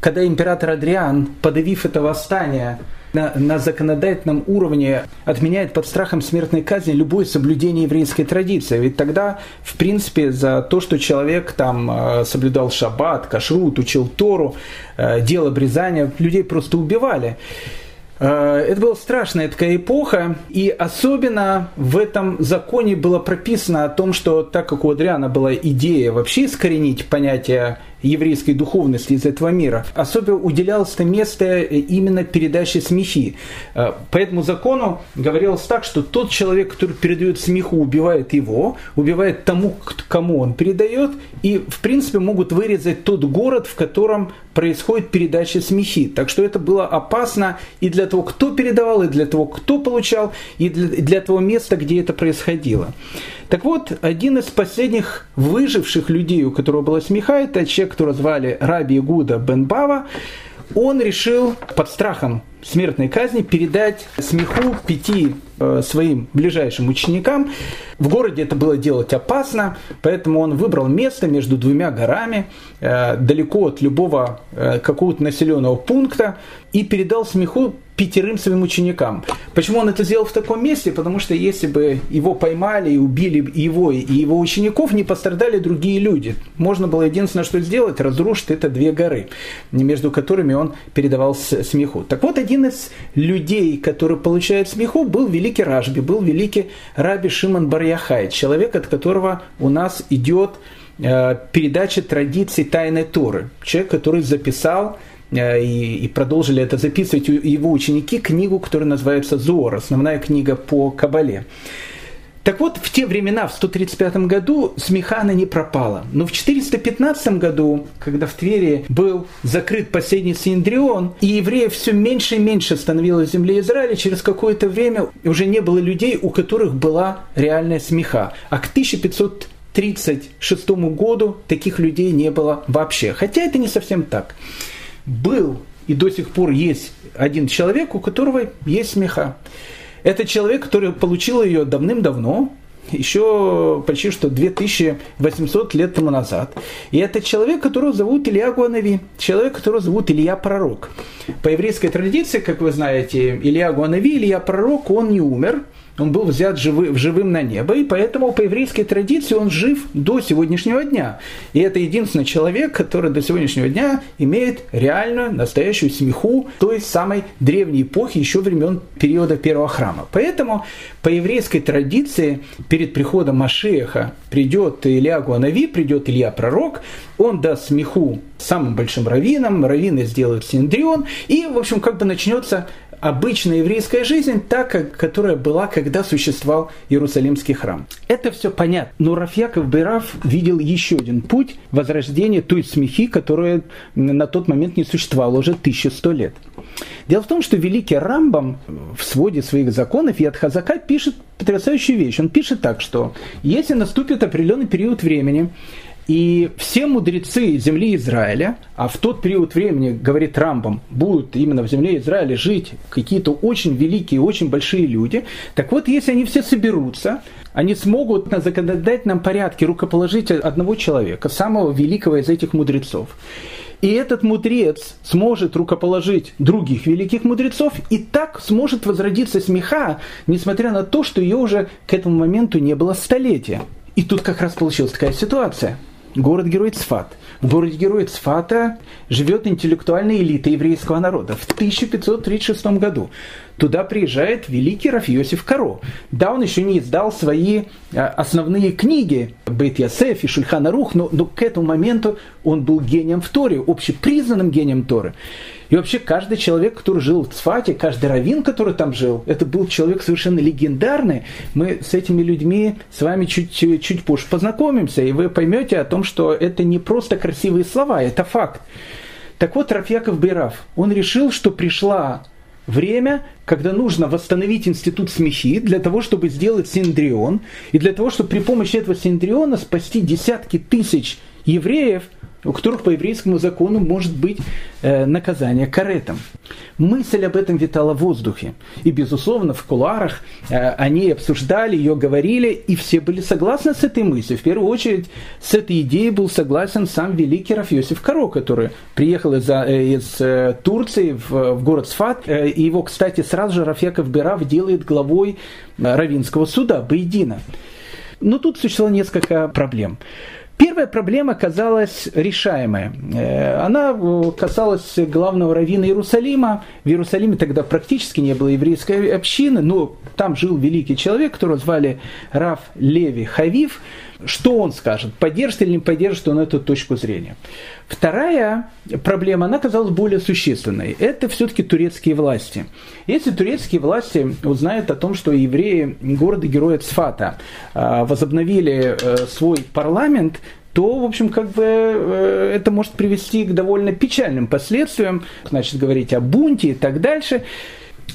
когда император Адриан, подавив это восстание, на, на законодательном уровне отменяет под страхом смертной казни любое соблюдение еврейской традиции. Ведь тогда, в принципе, за то, что человек там э, соблюдал шаббат, кашрут, учил Тору, э, делал обрезания, людей просто убивали. Э, это была страшная такая эпоха, и особенно в этом законе было прописано о том, что так как у Адриана была идея вообще искоренить понятие еврейской духовности из этого мира, особенно уделялось это место именно передаче смехи. Э, по этому закону говорилось так, что тот человек, который передает смеху, убивает его, убивает тому, кому он передает, и в принципе могут вырезать тот город, в котором происходит передача смехи. Так что это было опасно и для того, кто передавал, и для того, кто получал, и для того места, где это происходило. Так вот, один из последних выживших людей, у которого была смеха, это человек, которого звали Раби Гуда Бенбава, он решил под страхом смертной казни передать смеху пяти своим ближайшим ученикам. В городе это было делать опасно, поэтому он выбрал место между двумя горами, э, далеко от любого э, какого-то населенного пункта, и передал смеху пятерым своим ученикам. Почему он это сделал в таком месте? Потому что если бы его поймали и убили его и его учеников, не пострадали другие люди. Можно было единственное, что сделать, разрушить это две горы, между которыми он передавал смеху. Так вот, один из людей, который получает смеху, был великий Ражби, был великий Раби Шимон Барьяхай, человек, от которого у нас идет э, передача традиций Тайной Торы. Человек, который записал Э, и, и продолжили это записывать его ученики, книгу, которая называется «Зор», основная книга по Кабале. Так вот, в те времена, в 135 году, смехана не пропала. Но в 415 году, когда в Твери был закрыт последний Синдрион, и евреев все меньше и меньше становилось в земле Израиля, через какое-то время уже не было людей, у которых была реальная смеха. А к 1536 году таких людей не было вообще. Хотя это не совсем так был и до сих пор есть один человек, у которого есть смеха. Это человек, который получил ее давным-давно, еще почти что 2800 лет тому назад. И это человек, которого зовут Илья Гуанави, человек, которого зовут Илья Пророк. По еврейской традиции, как вы знаете, Илья Гуанави, Илья Пророк, он не умер – он был взят живы, живым на небо, и поэтому по еврейской традиции он жив до сегодняшнего дня. И это единственный человек, который до сегодняшнего дня имеет реальную, настоящую смеху той самой древней эпохи, еще времен периода первого храма. Поэтому по еврейской традиции перед приходом Машеха придет Илья Гуанави, придет Илья Пророк, он даст смеху самым большим раввинам, раввины сделают синдрион, и, в общем, как бы начнется обычная еврейская жизнь, как, которая была, когда существовал Иерусалимский храм. Это все понятно. Но Рафьяков Бераф видел еще один путь возрождения той смехи, которая на тот момент не существовала уже 1100 лет. Дело в том, что великий Рамбам в своде своих законов Яд Хазака пишет потрясающую вещь. Он пишет так, что если наступит определенный период времени, и все мудрецы земли Израиля, а в тот период времени, говорит Рамбам, будут именно в земле Израиля жить какие-то очень великие, очень большие люди, так вот, если они все соберутся, они смогут на законодательном порядке рукоположить одного человека, самого великого из этих мудрецов. И этот мудрец сможет рукоположить других великих мудрецов, и так сможет возродиться смеха, несмотря на то, что ее уже к этому моменту не было столетия. И тут как раз получилась такая ситуация – город-герой Цфат. В городе-герое Цфата живет интеллектуальная элита еврейского народа. В 1536 году туда приезжает великий Рафиосиф Каро. Да, он еще не издал свои а, основные книги, Бейт Ясеф и Шульхана Рух, но, но к этому моменту он был гением в Торе, общепризнанным гением Торы. И вообще каждый человек, который жил в Цфате, каждый раввин, который там жил, это был человек совершенно легендарный. Мы с этими людьми с вами чуть, чуть позже познакомимся, и вы поймете о том, что это не просто красивые слова, это факт. Так вот, Рафьяков Бейраф, он решил, что пришла время, когда нужно восстановить институт смехи для того, чтобы сделать синдрион, и для того, чтобы при помощи этого синдриона спасти десятки тысяч евреев – у которых по еврейскому закону может быть э, наказание каретом. Мысль об этом витала в воздухе. И, безусловно, в кулуарах э, они обсуждали ее, говорили, и все были согласны с этой мыслью. В первую очередь с этой идеей был согласен сам великий Рафьосиф Каро, который приехал из, э, из э, Турции в, в город Сфат. Э, и его, кстати, сразу же Рафьяков Берав делает главой э, Равинского суда, Бейдина. Но тут существовало несколько проблем. Первая проблема казалась решаемая. Э, она э, касалась главного раввина Иерусалима. В Иерусалиме тогда практически не было еврейской общины, но там жил великий человек, которого звали Раф Леви Хавив. Что он скажет? Поддержит или не поддержит он эту точку зрения? Вторая проблема, она казалась более существенной. Это все-таки турецкие власти. Если турецкие власти узнают о том, что евреи города-героя Цфата а, возобновили э, свой парламент, то, в общем, как бы э, это может привести к довольно печальным последствиям, значит, говорить о бунте и так дальше.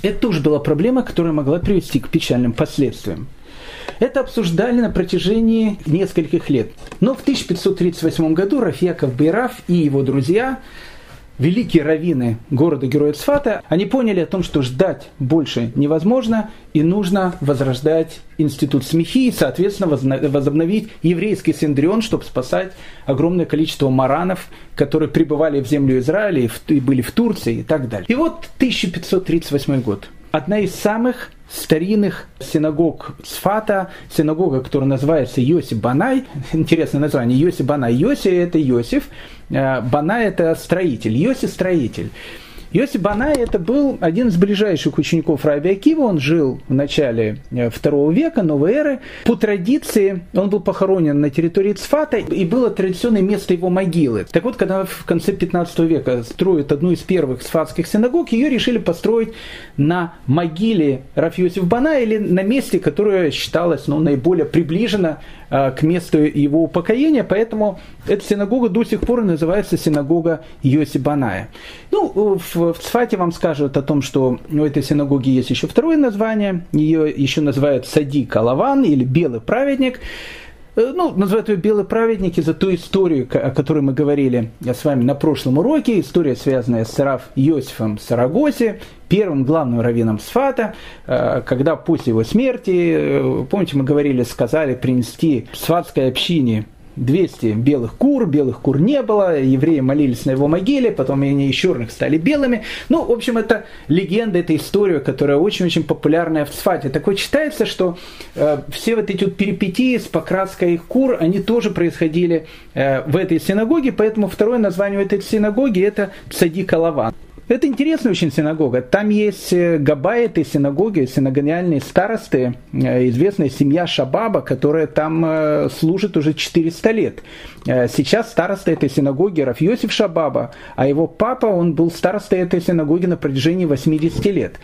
Это тоже была проблема, которая могла привести к печальным последствиям. Это обсуждали на протяжении нескольких лет. Но в 1538 году Рафьяков Бейраф и его друзья великие раввины города-героя Цфата, они поняли о том, что ждать больше невозможно, и нужно возрождать институт смехи и, соответственно, возобновить еврейский синдрион, чтобы спасать огромное количество маранов, которые пребывали в землю Израиля и были в Турции и так далее. И вот 1538 год. Одна из самых старинных синагог Сфата, синагога, которая называется Йоси Банай. Интересное название. Йоси Банай. Йоси – это Йосиф, э, Банай – это строитель. Йоси – строитель. Йосиф Банай это был один из ближайших учеников Раби Акива, он жил в начале э, второго века, новой эры. По традиции он был похоронен на территории Цфата, и было традиционное место его могилы. Так вот, когда в конце 15 века строят одну из первых сфатских синагог, ее решили построить на могиле Раф Йосиф Бана или на месте, которое считалось ну, наиболее приближено э, к месту его упокоения, поэтому эта синагога до сих пор называется синагога Йоси Баная. Ну, в в Цфате вам скажут о том, что у этой синагоги есть еще второе название. Ее еще называют Сади Калаван или Белый праведник. Э, ну, называют ее «Белый праведник» из-за той истории, о которой мы говорили с вами на прошлом уроке. История, связанная с Раф Йосифом Сарагоси, первым главным раввином Сфата, э, когда после его смерти, э, помните, мы говорили, сказали принести сфатской общине 200 белых кур, белых кур не было, евреи молились на его могиле, потом они из черных стали белыми. Ну, в общем, это легенда, это история, которая очень-очень популярная в Сфате. Такое читается, что э, все вот эти вот перипетии с покраской кур, они тоже происходили э, в этой синагоге, поэтому второе название этой синагоги это Цадик Алаван. Это интересная очень синагога. Там есть э, габа этой синагоги, синагониальные старосты, э, известная семья Шабаба, которая там э, служит уже 400 лет. Сейчас староста этой синагоги Рафьосиф Шабаба, а его папа, он был старостой этой синагоги на протяжении 80 лет.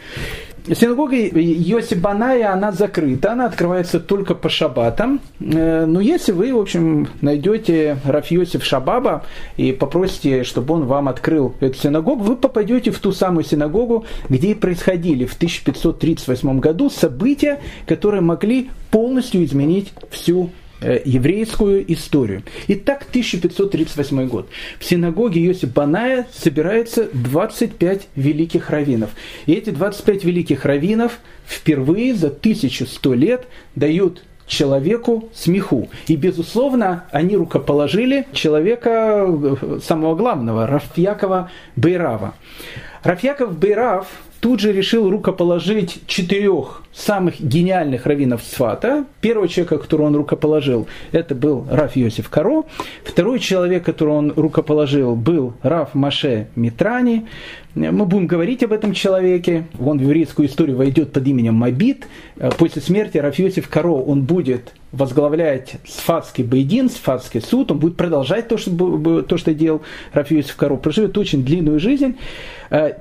Синагога Йоси Баная, она закрыта, она открывается только по шабатам. Э, но если вы, в общем, найдете Рафьосиф Шабаба и попросите, чтобы он вам открыл эту синагогу, вы попадете в ту самую синагогу, где и происходили в 1538 году события, которые могли полностью изменить всю еврейскую историю. Итак, 1538 год. В синагоге Йосип Баная собирается 25 великих раввинов. И эти 25 великих раввинов впервые за 1100 лет дают человеку смеху. И, безусловно, они рукоположили человека э, самого главного, Рафьякова Бейрава. Рафьяков Бейрав тут же решил рукоположить четырех самых гениальных раввинов Сфата. Первого человека, которого он рукоположил, это был Раф Йосиф Каро. Второй человек, которого он рукоположил, был Раф Маше Митрани. Мы будем говорить об этом человеке. Он в еврейскую историю войдет под именем Мабит. После смерти Раф Йосиф Каро он будет возглавлять Сфатский Бейдин, Сфатский суд. Он будет продолжать то, что, то, что делал Раф Йосиф Каро. Проживет очень длинную жизнь.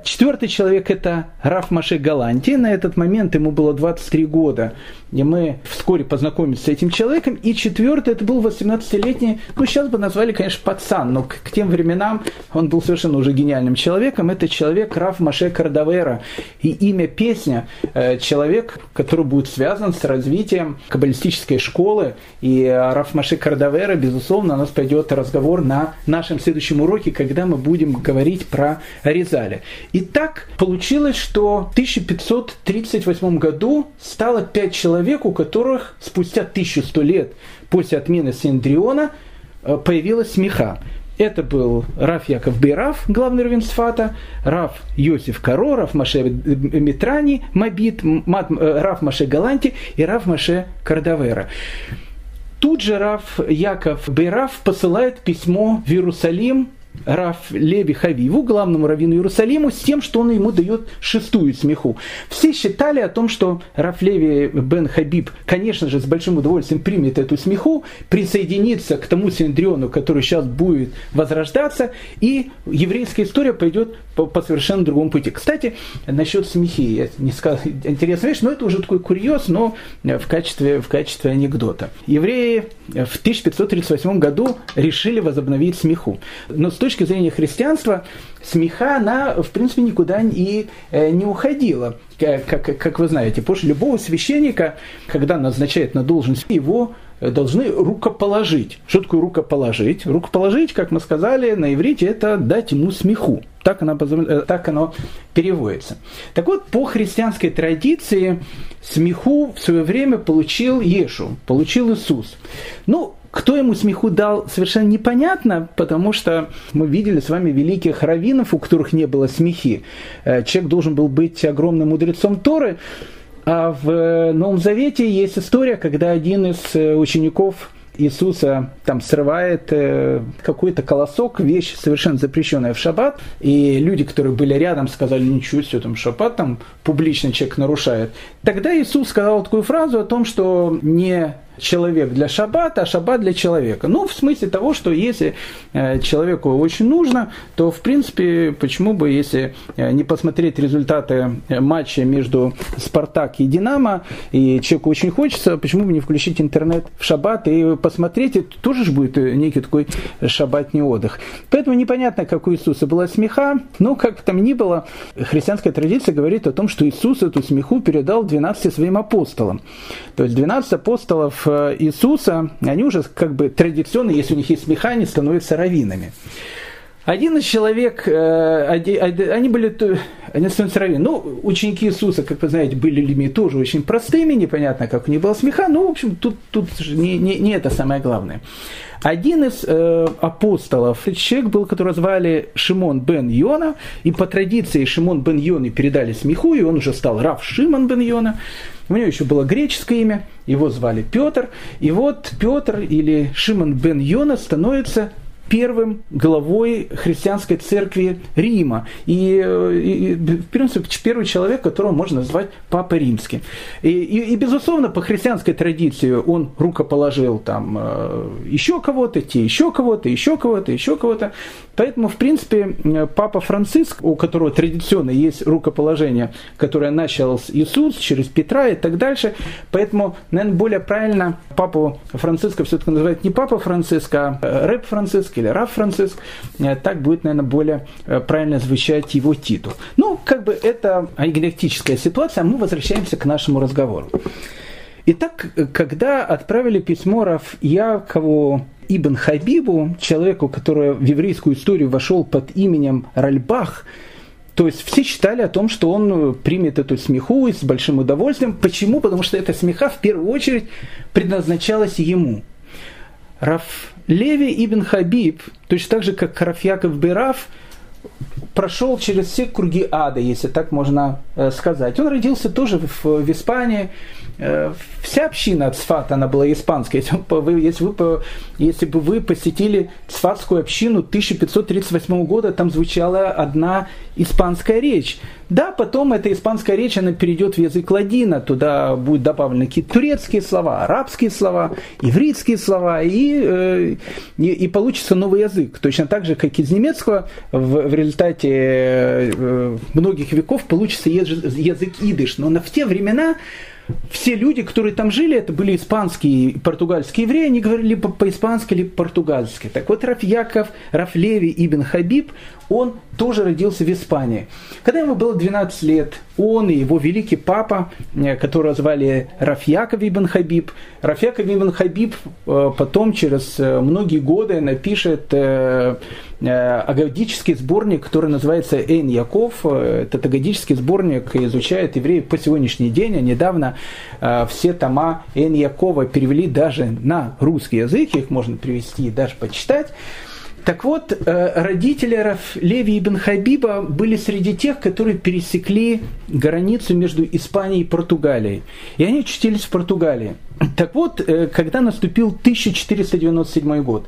Четвертый человек это Раф Маше Галанти. На этот момент ему было 23 года. И мы вскоре познакомились с этим человеком. И четвертый, это был 18-летний, ну сейчас бы назвали, конечно, пацан, но к, к тем временам он был совершенно уже гениальным человеком. Это человек Раф Маше Кардавера. И имя песня э, человек, который будет связан с развитием каббалистической школы. И Раф Маше Кардавера, безусловно, у нас пойдет разговор на нашем следующем уроке, когда мы будем говорить про Резаля. Итак, получилось, что в 1538 году стало пять человек, у которых спустя 1100 лет после отмены Синдриона э, появилась смеха. Это был Раф Яков Бейраф, главный раввин Сфата, Раф Йосиф Каро, Раф Маше Митрани, Мабит, э, Раф Маше Галанти и Раф Маше Кардавера. Тут же Раф Яков Бейраф посылает письмо в Иерусалим Раф Леви Хавиву, главному раввину Иерусалиму, с тем, что он ему дает шестую смеху. Все считали о том, что Раф Леви бен Хабиб, конечно же, с большим удовольствием примет эту смеху, присоединится к тому синдриону, который сейчас будет возрождаться, и еврейская история пойдет по, совершенно другому пути. Кстати, насчет смехи, я не сказал, интересная вещь, но это уже такой курьез, но в качестве, в качестве анекдота. Евреи в 1538 году решили возобновить смеху. Но с точки зрения христианства, смеха, она, в принципе, никуда и э, не уходила. Как, как вы знаете, после любого священника, когда назначает на должность, его должны рукоположить. Что такое рукоположить? Рукоположить, как мы сказали, на иврите это дать ему смеху. Так, она, э, так оно переводится. Так вот, по христианской традиции смеху в свое время получил Ешу, получил Иисус. Ну, кто ему смеху дал, совершенно непонятно, потому что мы видели с вами великих раввинов, у которых не было смехи. Э, человек должен был быть огромным мудрецом Торы. А в Новом Завете есть история, когда один из э, учеников Иисуса там срывает э, какой-то колосок, вещь совершенно запрещенная в шаббат, и люди, которые были рядом, сказали, ничего себе, там шаббат там публично человек нарушает. Тогда Иисус сказал такую фразу о том, что не человек для шаббата, а шаббат для человека. Ну, в смысле того, что если э, человеку очень нужно, то, в принципе, почему бы, если э, не посмотреть результаты э, матча между Спартак и Динамо, и человеку очень хочется, почему бы не включить интернет в шаббат и посмотреть, это тоже же будет некий такой шаббатний отдых. Поэтому непонятно, как у Иисуса была смеха, но как там ни было, христианская традиция говорит о том, что Иисус эту смеху передал 12 своим апостолам. То есть 12 апостолов Э, Иисуса, они уже как бы традиционно, если у них есть смеха, они становятся раввинами. Один из человек, э, они были, они становятся раввинами. Ну, ученики Иисуса, как вы знаете, были людьми тоже очень простыми, непонятно, как у них была смеха, но, в общем, тут, тут не, не, не это самое главное. Один из э, апостолов, человек был, которого звали Шимон бен Йона, и по традиции Шимон бен Йоны передали смеху, и он уже стал Рав Шимон бен Йона. У него еще было греческое имя, его звали Петр. И вот Петр или Шимон бен Йона становится первым главой христианской церкви Рима. И, и, в принципе, первый человек, которого можно назвать Папой Римским. И, и, и, безусловно, по христианской традиции он рукоположил там э, еще кого-то, те еще кого-то, еще кого-то, еще кого-то. Поэтому, в принципе, Папа Франциск, у которого традиционно есть рукоположение, которое начал с Иисус, через Петра и так дальше, поэтому, наверное, более правильно Папу Франциска все-таки называют не Папа Франциск, а э, Рэп Франциск или Раф Франциск, э, так будет, наверное, более э, правильно звучать его титул. Ну, как бы это анекдотическая ситуация, а мы возвращаемся к нашему разговору. Итак, когда отправили письмо Раф Якову Ибн Хабибу, человеку, который в еврейскую историю вошел под именем Ральбах, то есть все считали о том, что он примет эту смеху с большим удовольствием. Почему? Потому что эта смеха в первую очередь предназначалась ему. Раф Леви ибн Хабиб, точно так же, как Рафьяков Бераф, прошел через все круги ада, если так можно э, сказать. Он родился тоже в, в Испании, вся община от Цфата, она была испанская. Если, вы, если, вы, если бы вы посетили Цфатскую общину 1538 года, там звучала одна испанская речь. Да, потом эта испанская речь, она перейдет в язык ладина, туда будут добавлены какие-то турецкие слова, арабские слова, ивритские слова, и, э, и, и получится новый язык. Точно так же, как из немецкого, в, в результате э, многих веков получится язык идыш. Но в те времена все люди, которые там жили, это были испанские и португальские евреи, они говорили по-испански или по-португальски. Так вот, Раф Яков, Раф Леви Ибн Хабиб, он тоже родился в Испании. Когда ему было 12 лет, он и его великий папа, э, которого звали Рафьяков ибн Хабиб, Рафьяков ибн Хабиб э, потом через э, многие годы напишет агадический сборник, который называется Эйн Яков. Этот агадический сборник изучает евреи по сегодняшний день. А недавно все тома Эйн Якова перевели даже на русский язык, их можно привести и даже почитать. Так вот, э, родители Леви ибн Хабиба были среди тех, которые пересекли границу между Испанией и Португалией. И они очутились в Португалии. Так вот, э, когда наступил 1497 год,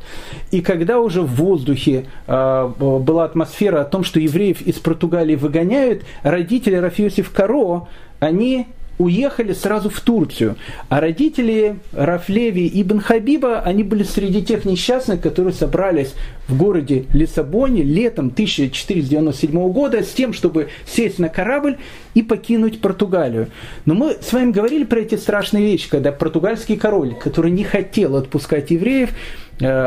и когда уже в воздухе э, была атмосфера о том, что евреев из Португалии выгоняют, родители Рафиосиф Каро, они уехали сразу в Турцию. А родители Рафлеви и Ибн Хабиба, они были среди тех несчастных, которые собрались в городе Лиссабоне летом 1497 года с тем, чтобы сесть на корабль и покинуть Португалию. Но мы с вами говорили про эти страшные вещи, когда португальский король, который не хотел отпускать евреев,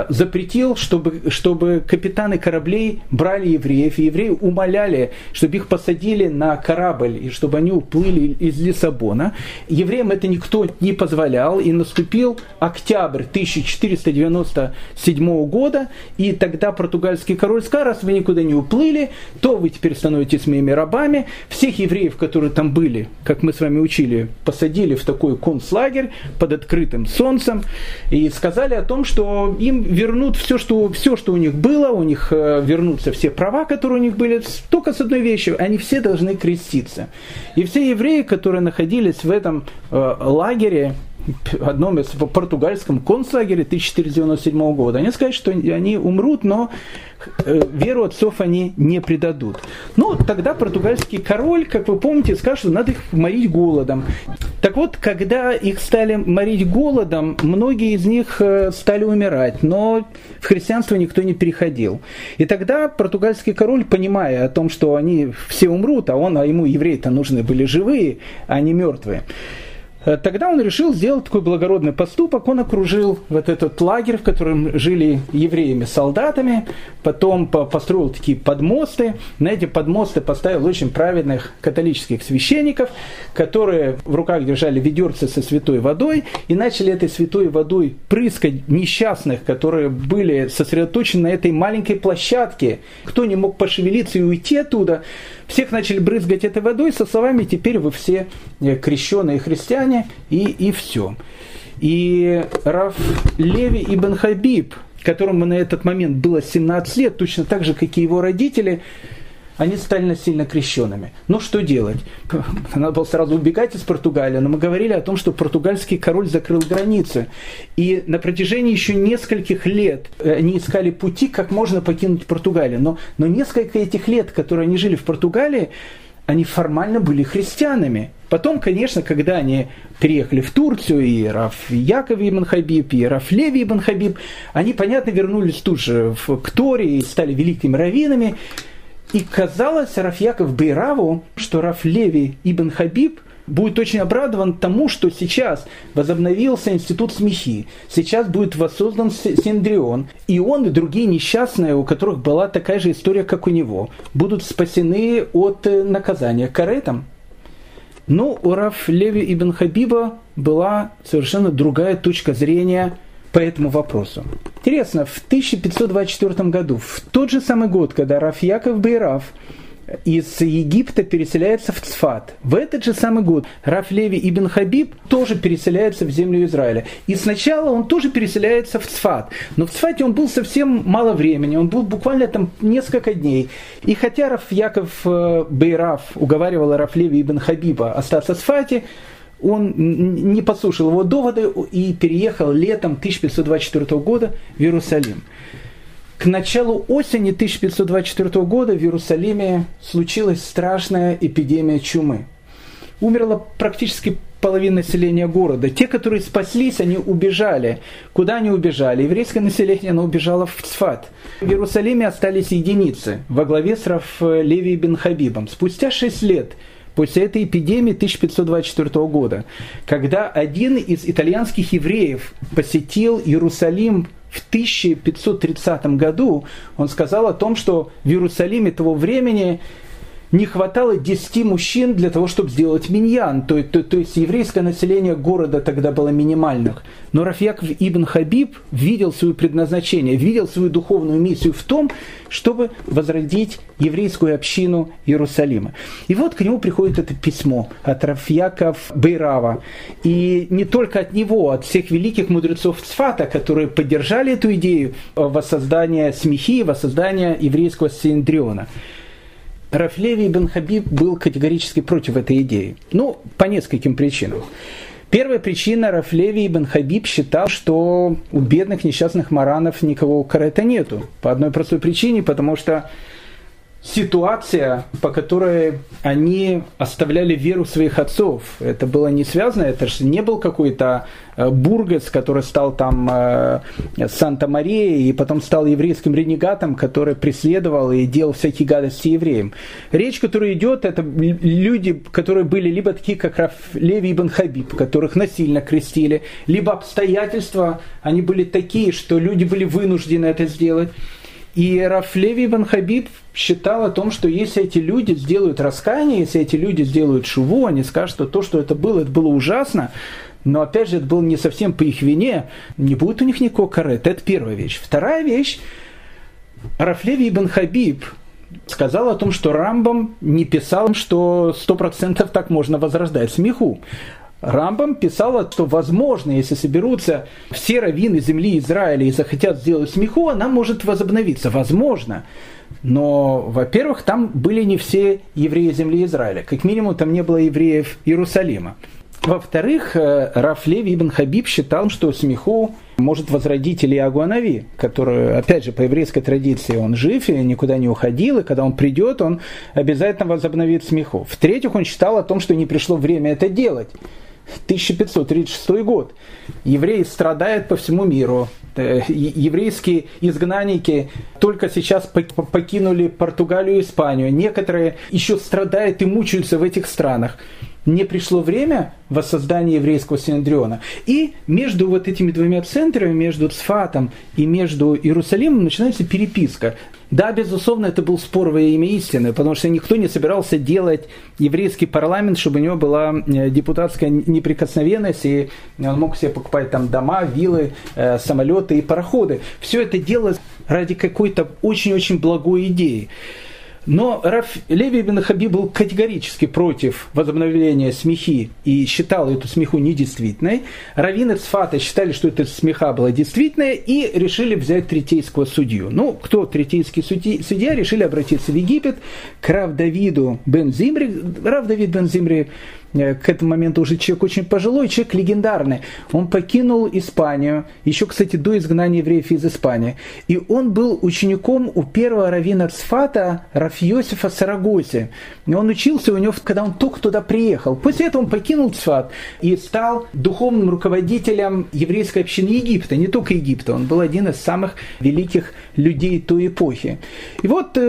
запретил, чтобы, чтобы капитаны кораблей брали евреев, и евреи умоляли, чтобы их посадили на корабль, и чтобы они уплыли из Лиссабона. Евреям это никто не позволял, и наступил октябрь 1497 года, и тогда португальский король сказал, раз вы никуда не уплыли, то вы теперь становитесь моими рабами. Всех евреев, которые там были, как мы с вами учили, посадили в такой концлагерь под открытым солнцем, и сказали о том, что им вернут все что, все, что у них было, у них э, вернутся все права, которые у них были, только с одной вещью, они все должны креститься. И все евреи, которые находились в этом э, лагере, одном из португальском концлагере 1497 года. Они сказали, что они умрут, но э, веру отцов они не предадут. Ну, тогда португальский король, как вы помните, сказал, что надо их морить голодом. Так вот, когда их стали морить голодом, многие из них э, стали умирать, но в христианство никто не переходил. И тогда португальский король, понимая о том, что они все умрут, а он, а ему евреи-то нужны были живые, а не мертвые, тогда он решил сделать такой благородный поступок. Он окружил вот этот лагерь, в котором жили евреями солдатами, потом построил такие подмосты. На эти подмосты поставил очень праведных католических священников, которые в руках держали ведерцы со святой водой и начали этой святой водой прыскать несчастных, которые были сосредоточены на этой маленькой площадке. Кто не мог пошевелиться и уйти оттуда, всех начали брызгать этой водой со словами «теперь вы все э, крещенные христиане» и, и все. И Раф Леви Ибн Хабиб, которому на этот момент было 17 лет, точно так же, как и его родители, они стали насильно крещенными. Ну что делать? Надо было сразу убегать из Португалии, но мы говорили о том, что португальский король закрыл границы. И на протяжении еще нескольких лет э, они искали пути, как можно покинуть Португалию. Но, но несколько этих лет, которые они жили в Португалии, они формально были христианами. Потом, конечно, когда они переехали в Турцию, и Раф Яков ибн Хабиб, и Раф Леви ибн Хабиб, они, понятно, вернулись тут же в, к Торе и стали великими раввинами. И казалось Рафьяков Бейраву, что Раф Леви Ибн Хабиб будет очень обрадован тому, что сейчас возобновился институт смехи, сейчас будет воссоздан Синдрион, и он и другие несчастные, у которых была такая же история, как у него, будут спасены от э, наказания каретом. Но у Раф Леви Ибн Хабиба была совершенно другая точка зрения по этому вопросу. Интересно, в 1524 году, в тот же самый год, когда Раф Яков Бейраф из Египта переселяется в Цфат. В этот же самый год Раф Леви Ибн Хабиб тоже переселяется в землю Израиля. И сначала он тоже переселяется в Цфат. Но в Цфате он был совсем мало времени, он был буквально там несколько дней. И хотя Раф Яков э, Бейраф уговаривал Раф Леви Ибн Хабиба остаться в Цфате, он не послушал его доводы и переехал летом 1524 года в Иерусалим. К началу осени 1524 года в Иерусалиме случилась страшная эпидемия чумы. Умерло практически половина населения города. Те, которые спаслись, они убежали. Куда они убежали? Еврейское население оно убежало в Цфат. В Иерусалиме остались единицы во главе с Раф Леви бен Хабибом. Спустя шесть лет после этой эпидемии 1524 года, когда один из итальянских евреев посетил Иерусалим в 1530 году, он сказал о том, что в Иерусалиме того времени не хватало 10 мужчин для того, чтобы сделать миньян. То, то, то есть еврейское население города тогда было минимальным. Но Рафьяков Ибн Хабиб видел свое предназначение, видел свою духовную миссию в том, чтобы возродить еврейскую общину Иерусалима. И вот к нему приходит это письмо от Рафьяков Бейрава. И не только от него, от всех великих мудрецов Цфата, которые поддержали эту идею воссоздания смехи, воссоздания еврейского синдриона. Рафлеви бен Хабиб был категорически против этой идеи. Ну, по нескольким причинам. Первая причина, Рафлеви ибн Хабиб считал, что у бедных несчастных маранов никого карета нету. По одной простой причине, потому что ситуация, по которой они оставляли веру своих отцов. Это было не связано, это же не был какой-то э, Бургас, который стал там э, Санта-Мария и потом стал еврейским ренегатом, который преследовал и делал всякие гадости евреям. Речь, которая идет, это люди, которые были либо такие, как Раф Леви Ибн Хабиб, которых насильно крестили, либо обстоятельства, они были такие, что люди были вынуждены это сделать. И Рафлеви Ибн Хабиб считал о том, что если эти люди сделают раскаяние, если эти люди сделают шуву, они скажут, что то, что это было, это было ужасно, но опять же, это было не совсем по их вине, не будет у них никакого карета. Это первая вещь. Вторая вещь, Рафлеви Ибн Хабиб сказал о том, что Рамбам не писал, что сто процентов так можно возрождать смеху. Рамбам писал, что возможно, если соберутся все раввины земли Израиля и захотят сделать смеху, она может возобновиться. Возможно. Но, во-первых, там были не все евреи земли Израиля. Как минимум, там не было евреев Иерусалима. Во-вторых, э, Раф Леви Ибн Хабиб считал, что смеху может возродить Ильягу Анави, который, опять же, по еврейской традиции он жив и никуда не уходил, и когда он придет, он обязательно возобновит смеху. В-третьих, он считал о том, что не пришло время это делать. 1536 год. Евреи страдают по всему миру. Э, еврейские изгнанники только сейчас покинули Португалию и Испанию. Некоторые еще страдают и мучаются в этих странах не пришло время воссоздания еврейского Синедриона. И между вот этими двумя центрами, между Цфатом и между Иерусалимом, начинается переписка. Да, безусловно, это был спор во имя истины, потому что никто не собирался делать еврейский парламент, чтобы у него была э, депутатская неприкосновенность, и он мог себе покупать там дома, виллы, э, самолеты и пароходы. Все это делалось ради какой-то очень-очень благой идеи. Но Раф Леви ибн Хаби был категорически против возобновления смехи и считал эту смеху недействительной. Равины Цфата считали, что эта смеха была действительная и решили взять третейского судью. Ну, кто третейский судья? Судья решили обратиться в Египет к Рав Давиду бен Зимри. Рав Давид бен Зимри к этому моменту уже человек очень пожилой, человек легендарный. Он покинул Испанию, еще, кстати, до изгнания евреев из Испании. И он был учеником у первого раввина Цфата Рафиосифа Сарагоси. Он учился у него, когда он только туда приехал. После этого он покинул Цфат и стал духовным руководителем еврейской общины Египта, не только Египта. Он был один из самых великих людей той эпохи. И вот э,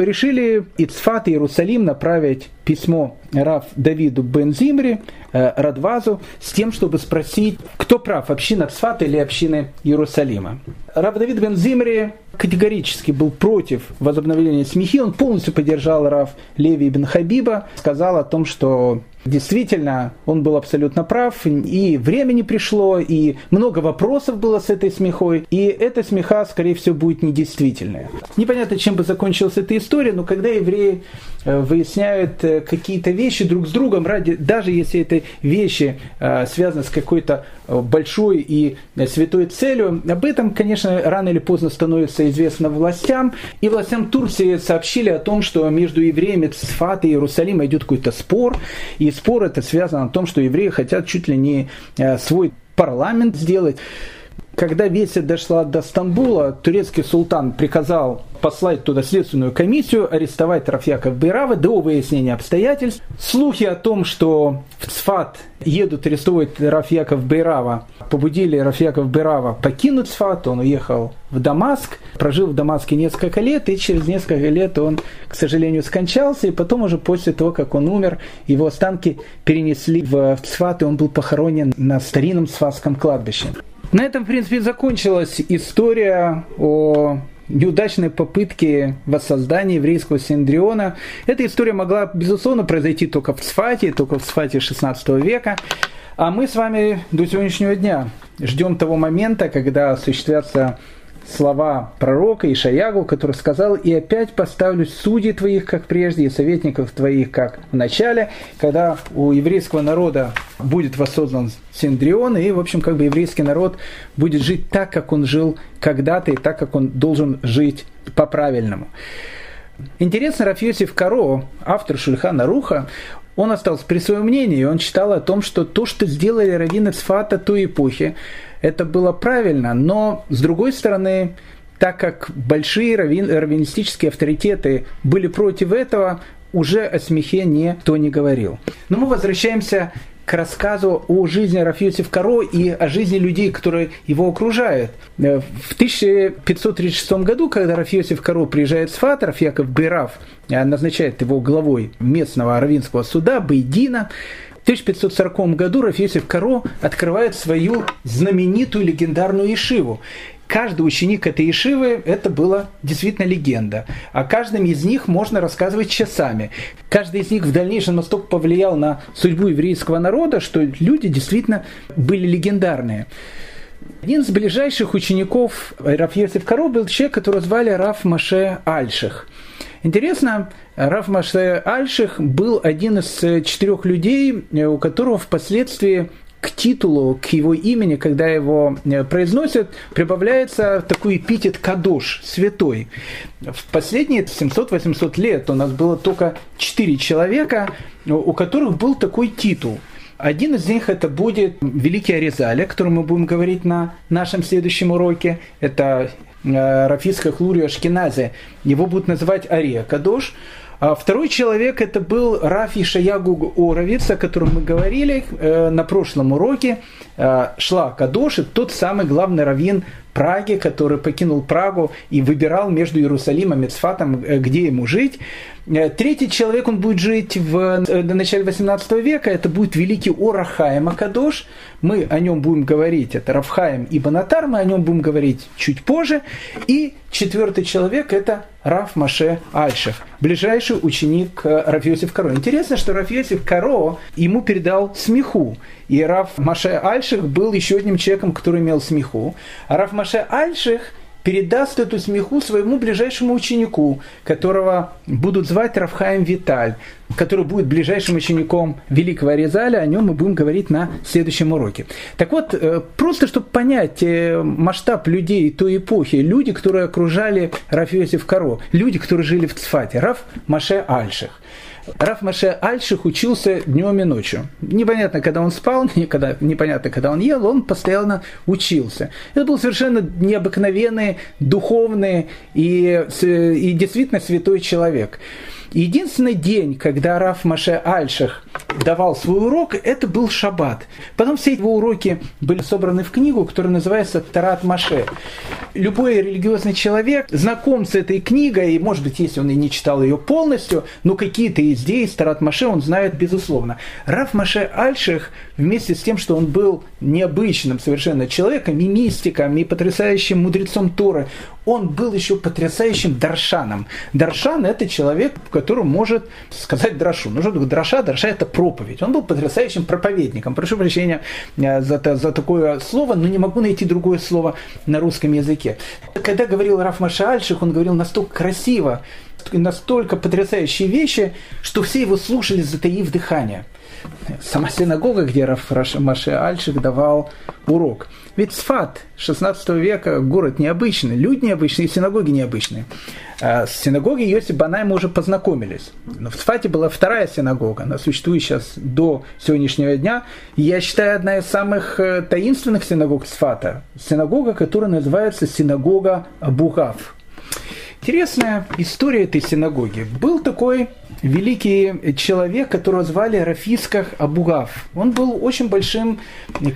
решили и Цфат, и Иерусалим направить письмо Раф Давиду Бензимри, э, Радвазу, с тем, чтобы спросить, кто прав, община Цфата или община Иерусалима. Рав Давид Бензимри категорически был против возобновления смехи, он полностью поддержал Рав Леви ибн Хабиба, сказал о том, что Действительно, он был абсолютно прав, и времени пришло, и много вопросов было с этой смехой, и эта смеха, скорее всего, будет недействительная. Непонятно, чем бы закончилась эта история, но когда евреи э, выясняют э, какие-то вещи друг с другом, ради, даже если эти вещи э, связаны с какой-то большой и святой целью, об этом, конечно, рано или поздно становится известно властям, и властям Турции сообщили о том, что между евреями Цфата и Иерусалима идет какой-то спор, и спор это связан о том, что евреи хотят чуть ли не э, свой парламент сделать. Когда весть дошла до Стамбула, турецкий султан приказал послать туда следственную комиссию, арестовать Рафьяков Бейрава до выяснения обстоятельств. Слухи о том, что в Цфат едут арестовывать Рафьяков Бейрава, побудили Рафьяков Бейрава покинуть Цфат, он уехал в Дамаск, прожил в Дамаске несколько лет, и через несколько лет он, к сожалению, скончался, и потом уже после того, как он умер, его останки перенесли в Цфат, и он был похоронен на старинном Цфатском кладбище. На этом, в принципе, закончилась история о неудачной попытке воссоздания еврейского синдриона. Эта история могла, безусловно, произойти только в Цфате, только в Цфате 16 века. А мы с вами до сегодняшнего дня ждем того момента, когда осуществятся слова пророка Ишаягу, который сказал, «И опять поставлю судей твоих, как прежде, и советников твоих, как в начале», когда у еврейского народа будет воссоздан Синдрион, и, в общем, как бы еврейский народ будет жить так, как он жил когда-то, и так, как он должен жить по-правильному. Интересно, Рафьосиф Каро, автор Шульхана Руха, он остался при своем мнении, он читал о том, что то, что сделали раввины Цфата той эпохи, это было правильно, но с другой стороны, так как большие раввин, раввинистические авторитеты были против этого, уже о смехе никто не говорил. Но мы возвращаемся к рассказу о жизни Рафиосиф Каро и о жизни людей, которые его окружают. Э, в 1536 году, когда Рафиосиф Каро приезжает с Фат, Яков Бейраф э, назначает его главой местного равинского суда Бейдина, в 1540 году Рафиосиф Каро открывает свою знаменитую легендарную Ишиву каждый ученик этой Ишивы – это была действительно легенда. О каждом из них можно рассказывать часами. Каждый из них в дальнейшем настолько повлиял на судьбу еврейского народа, что люди действительно были легендарные. Один из ближайших учеников Раф Каро был человек, которого звали Раф Маше Альших. Интересно, Раф Маше Альших был один из четырех людей, у которого впоследствии к титулу, к его имени, когда его э, произносят, прибавляется такой эпитет «кадош», «святой». В последние 700-800 лет у нас было только четыре человека, у которых был такой титул. Один из них это будет Великий Аризаль, о котором мы будем говорить на нашем следующем уроке. Это э, Рафиска Хлурия Шкиназе. Его будут называть Ария Кадош. А второй человек это был Рафи Шаягу Оровиц, о котором мы говорили э, на прошлом уроке. Э, Шла Кадоши, тот самый главный раввин Праги, который покинул Прагу и выбирал между Иерусалимом и Цфатом, э, где ему жить. Э, третий человек, он будет жить в э, начале 18 века, это будет великий Орахаем Акадош. Мы о нем будем говорить, это Рафхаем и Банатар, мы о нем будем говорить чуть позже. И четвертый человек, это Раф Маше Альшев, ближайший ученик э, Рафиосиф Каро. Интересно, что Рафиосиф Каро ему передал смеху. И Раф Маше Альших был еще одним человеком, который имел смеху. А Раф Маше Альших – передаст эту смеху своему ближайшему ученику, которого будут звать Рафхаем Виталь, который будет ближайшим учеником Великого Аризаля, о нем мы будем говорить на следующем уроке. Так вот, э, просто чтобы понять э, масштаб людей той эпохи, люди, которые окружали Раф Каро, люди, которые жили в Цфате, Раф Маше Альших. Раф Маше Альших учился днем и ночью. Непонятно, когда он спал, никогда, непонятно, когда он ел, он постоянно учился. Это был совершенно необыкновенный, духовный и, и действительно святой человек. Единственный день, когда Раф Маше Альших давал свой урок, это был шаббат. Потом все его уроки были собраны в книгу, которая называется Тарат Маше. Любой религиозный человек знаком с этой книгой, и, может быть, если он и не читал ее полностью, но какие-то идеи из Тарат Маше он знает безусловно. Раф Маше Альших, вместе с тем, что он был необычным совершенно человеком, и мистиком, и потрясающим мудрецом Торы, он был еще потрясающим даршаном. Даршан – это человек, который может сказать драшу. Ну что такое драша? Драша – это проповедь. Он был потрясающим проповедником. Прошу прощения э, за, за такое слово, но не могу найти другое слово на русском языке. Когда говорил Раф Машальших, он говорил настолько красиво, настолько потрясающие вещи, что все его слушали, затаив дыхание. Сама синагога, где Раф Маше Альших давал урок – ведь Сфат 16 века город необычный, люди необычные, синагоги необычные. А с синагогой Йосиф Банай мы уже познакомились. Но в Сфате была вторая синагога, она существует сейчас до сегодняшнего дня. И я считаю, одна из самых э, таинственных синагог Сфата. Синагога, которая называется синагога Абухав. Интересная история этой синагоги. Был такой великий человек, которого звали Рафисках Абугав. Он был очень большим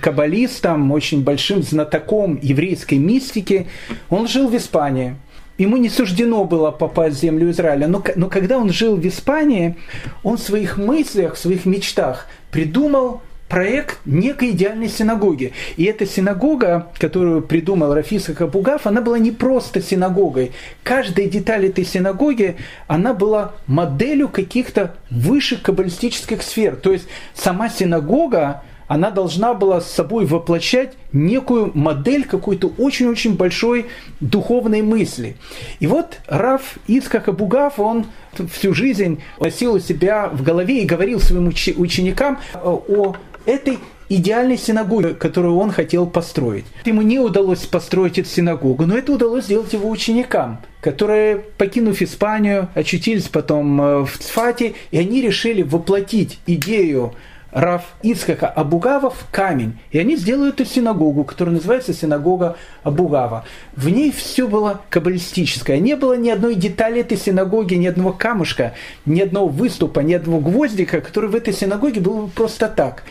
каббалистом, очень большим знатоком еврейской мистики. Он жил в Испании. Ему не суждено было попасть в землю Израиля. Но, но когда он жил в Испании, он в своих мыслях, в своих мечтах придумал проект некой идеальной синагоги. И эта синагога, которую придумал Рафиса Хабугав, она была не просто синагогой. Каждая деталь этой синагоги, она была моделью каких-то высших каббалистических сфер. То есть сама синагога, она должна была с собой воплощать некую модель какой-то очень-очень большой духовной мысли. И вот Раф Ицкак Абугав, он всю жизнь носил у себя в голове и говорил своим ученикам о этой идеальной синагоги, которую он хотел построить. Ему не удалось построить эту синагогу, но это удалось сделать его ученикам, которые, покинув Испанию, очутились потом э, в Цфате, и они решили воплотить идею Рав Ицхака Абугава в камень. И они сделают эту синагогу, которая называется синагога Абугава. В ней все было каббалистическое. Не было ни одной детали этой синагоги, ни одного камушка, ни одного выступа, ни одного гвоздика, который в этой синагоге был бы просто так.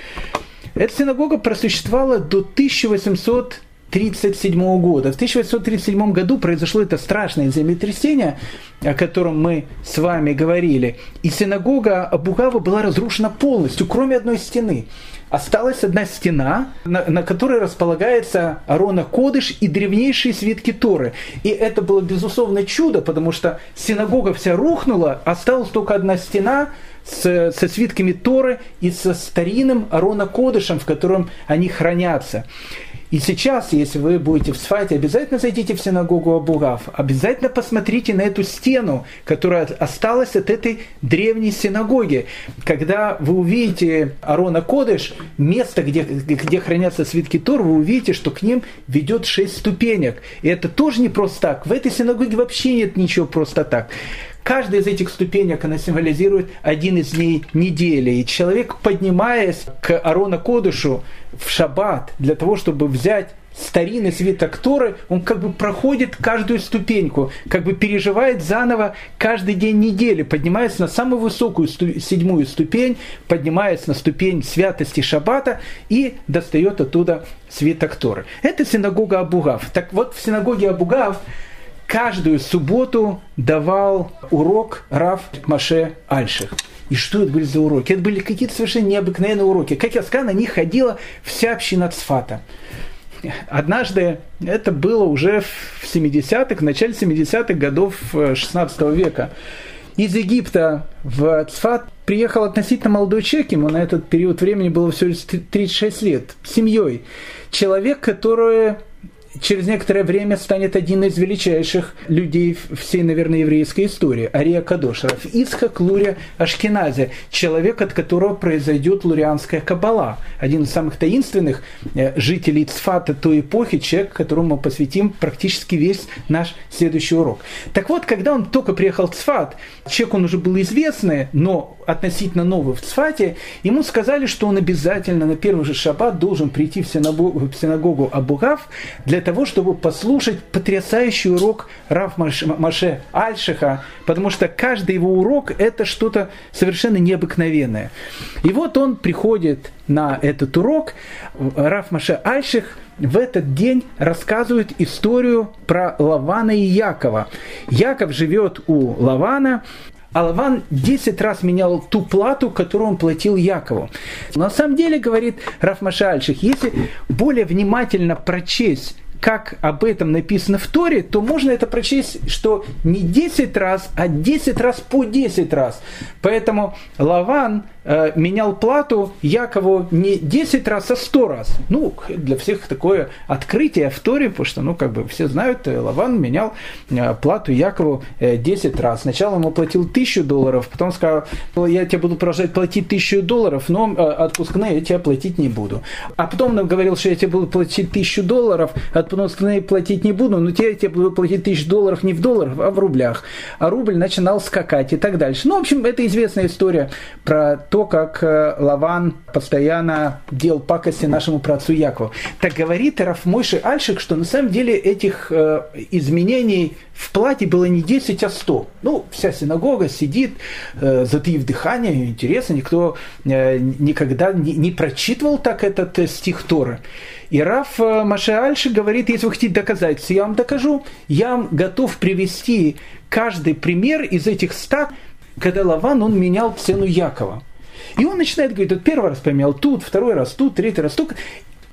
Эта синагога просуществовала до 1800 1937 года. В 1837 году произошло это страшное землетрясение, о котором мы с вами говорили. И синагога Абугава была разрушена полностью, кроме одной стены. Осталась одна стена, на, на которой располагается Арона Кодыш и древнейшие свитки Торы. И это было, безусловно, чудо, потому что синагога вся рухнула, осталась только одна стена, с, со свитками Торы и со старинным Арона Кодышем, в котором они хранятся. И сейчас, если вы будете в Сфате, обязательно зайдите в синагогу Абугав, обязательно посмотрите на эту стену, которая осталась от этой древней синагоги. Когда вы увидите Арона Кодыш, место, где, где хранятся свитки Тор, вы увидите, что к ним ведет шесть ступенек. И это тоже не просто так. В этой синагоге вообще нет ничего просто так. Каждая из этих ступенек, она символизирует один из дней недели. И человек, поднимаясь к Арона Кодышу в шаббат для того, чтобы взять старинный свиток Торы, он как бы проходит каждую ступеньку, как бы переживает заново каждый день недели, поднимается на самую высокую сту- седьмую ступень, поднимается на ступень святости Шаббата и достает оттуда свиток Торы. Это синагога Абугав. Так вот, в синагоге Абугав каждую субботу давал урок Рав Маше Альших. И что это были за уроки? Это были какие-то совершенно необыкновенные уроки. Как я сказал, на них ходила вся община Цфата. Однажды, это было уже в 70-х, в начале 70-х годов 16 века, из Египта в Цфат приехал относительно молодой человек, ему на этот период времени было всего лишь 36 лет, семьей. Человек, который через некоторое время станет один из величайших людей всей, наверное, еврейской истории, Ария Кадош, Ицхак Лурия Ашкеназе, человек, от которого произойдет лурианская кабала, один из самых таинственных э, жителей Цфата той эпохи, человек, которому мы посвятим практически весь наш следующий урок. Так вот, когда он только приехал в Цфат, человек он уже был известный, но относительно новый в Цфате, ему сказали, что он обязательно на первый же шаббат должен прийти в синагогу, в синагогу Абугав для того, чтобы послушать потрясающий урок Раф Маше Альшиха, потому что каждый его урок – это что-то совершенно необыкновенное. И вот он приходит на этот урок, Раф Маше Альших в этот день рассказывает историю про Лавана и Якова. Яков живет у Лавана, а Лаван 10 раз менял ту плату, которую он платил Якову. На самом деле, говорит Раф Машальчик, если более внимательно прочесть как об этом написано в Торе, то можно это прочесть, что не 10 раз, а 10 раз по 10 раз. Поэтому Лаван э, менял плату Якову не 10 раз, а 100 раз. Ну, для всех такое открытие в Торе, потому что, ну, как бы все знают, э, Лаван менял э, плату Якову э, 10 раз. Сначала ему платил 1000 долларов, потом сказал, я тебе буду продолжать платить 1000 долларов, но э, отпускные я тебе платить не буду. А потом он говорил, что я тебе буду платить 1000 долларов, отпускные платить не буду, но тебе, тебе буду платить 1000 долларов не в долларах, а в рублях. А рубль начинал скакать и так дальше. Ну, в общем, это известная история про то, как э, Лаван постоянно делал пакости нашему працу Якову. Так говорит Раф Мойши Альшик, что на самом деле этих э, изменений в плате было не 10, а 100. Ну, вся синагога сидит, э, затаив дыхание, интересно, никто э, никогда не, не прочитывал так этот э, стих Торы. И Раф э, Маше Альши говорит, если вы хотите доказать, я вам докажу, я вам готов привести каждый пример из этих ста, когда Лаван, он менял цену Якова. И он начинает говорить, вот первый раз поменял тут, второй раз тут, третий раз тут.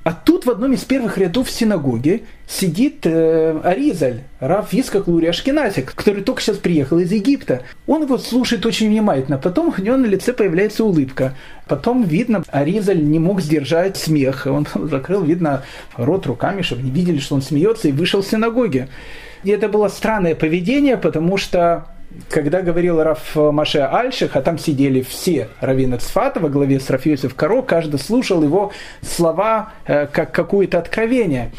А тут в одном из первых рядов синагоги сидит э, Аризаль, Раф Искак Лури Ашкеназик, который только сейчас приехал из Египта. Он его слушает очень внимательно. Потом у него на лице появляется улыбка. Потом, видно, Аризаль не мог сдержать смех. Он закрыл, видно, рот руками, чтобы не видели, что он смеется, и вышел в синагоге. И это было странное поведение, потому что когда говорил Раф Маше Альших, а там сидели все раввины Цфата во главе с Рафиосиф Каро, каждый слушал его слова э, как какое-то откровение.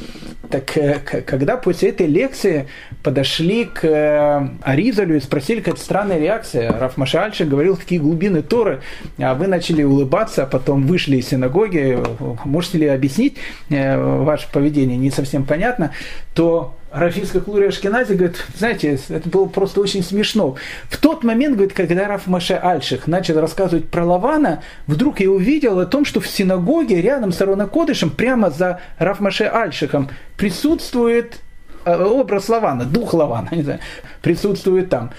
Так э, когда после этой лекции подошли к э, Аризалю и спросили, какая странная реакция, Раф Маше Альших говорил, какие глубины Торы, а вы начали улыбаться, а потом вышли из синагоги, можете ли объяснить ваше поведение, не совсем понятно, то Рафиска Клури Ашкенази говорит, знаете, это было просто очень смешно. В тот момент, говорит, когда Раф Маше Альших начал рассказывать про Лавана, вдруг я увидел о том, что в синагоге рядом с Арона Кодышем, прямо за Раф Маше Альшихом, присутствует э, образ Лавана, дух Лавана, не знаю, присутствует там.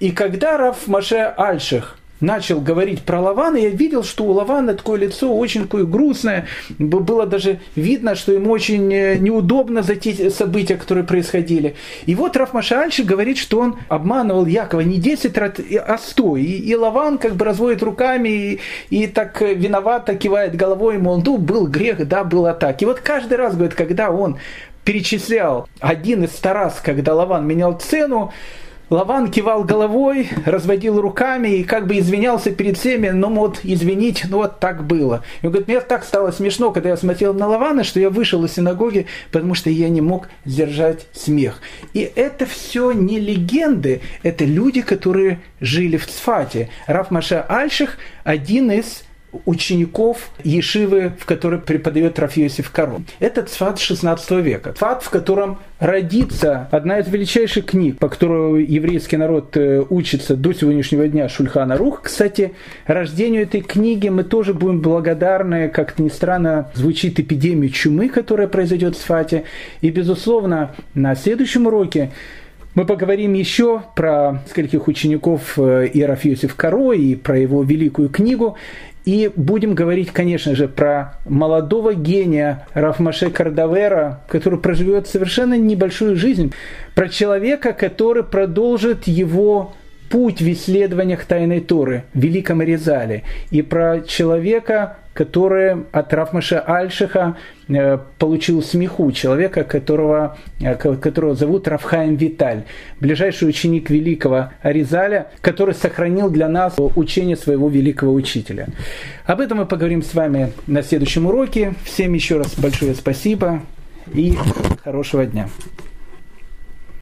И когда Раф Маше Альших начал говорить про Лавана, я видел, что у Лавана такое лицо очень такое грустное. Было даже видно, что ему очень э, неудобно за те события, которые происходили. И вот Раф Машальши говорит, что он обманывал Якова не 10 раз, а 100. И, и Лаван как бы разводит руками и, и так виновато кивает головой, мол, ну, был грех, да, было так. И вот каждый раз, говорит, когда он перечислял один из ста раз, когда Лаван менял цену, Лаван кивал головой, разводил руками и как бы извинялся перед всеми, ну вот, извинить, ну вот так было. И он говорит, мне так стало смешно, когда я смотрел на Лавана, что я вышел из синагоги, потому что я не мог сдержать смех. И это все не легенды, это люди, которые жили в Цфате. Раф Маша Альших один из учеников Ешивы, в которой преподает Рафиосиф Каро. Это Цфат 16 века. Цфат, в котором родится одна из величайших книг, по которой еврейский народ э, учится до сегодняшнего дня Шульхана Рух. Кстати, рождению этой книги мы тоже будем благодарны, как-то ни странно, звучит эпидемия чумы, которая произойдет в Цфате. И, безусловно, на следующем уроке мы поговорим еще про нескольких учеников э, Иераф Йосиф Каро и про его великую книгу. И будем говорить, конечно же, про молодого гения Рафмаше Кардавера, который проживет совершенно небольшую жизнь, про человека, который продолжит его путь в исследованиях Тайной Торы в Великом Резале, и про человека, который от Рафмаша Альшиха э, получил смеху, человека, которого, э, которого зовут Рафхаем Виталь, ближайший ученик великого Аризаля, который сохранил для нас учение своего великого учителя. Об этом мы поговорим с вами на следующем уроке. Всем еще раз большое спасибо и хорошего дня.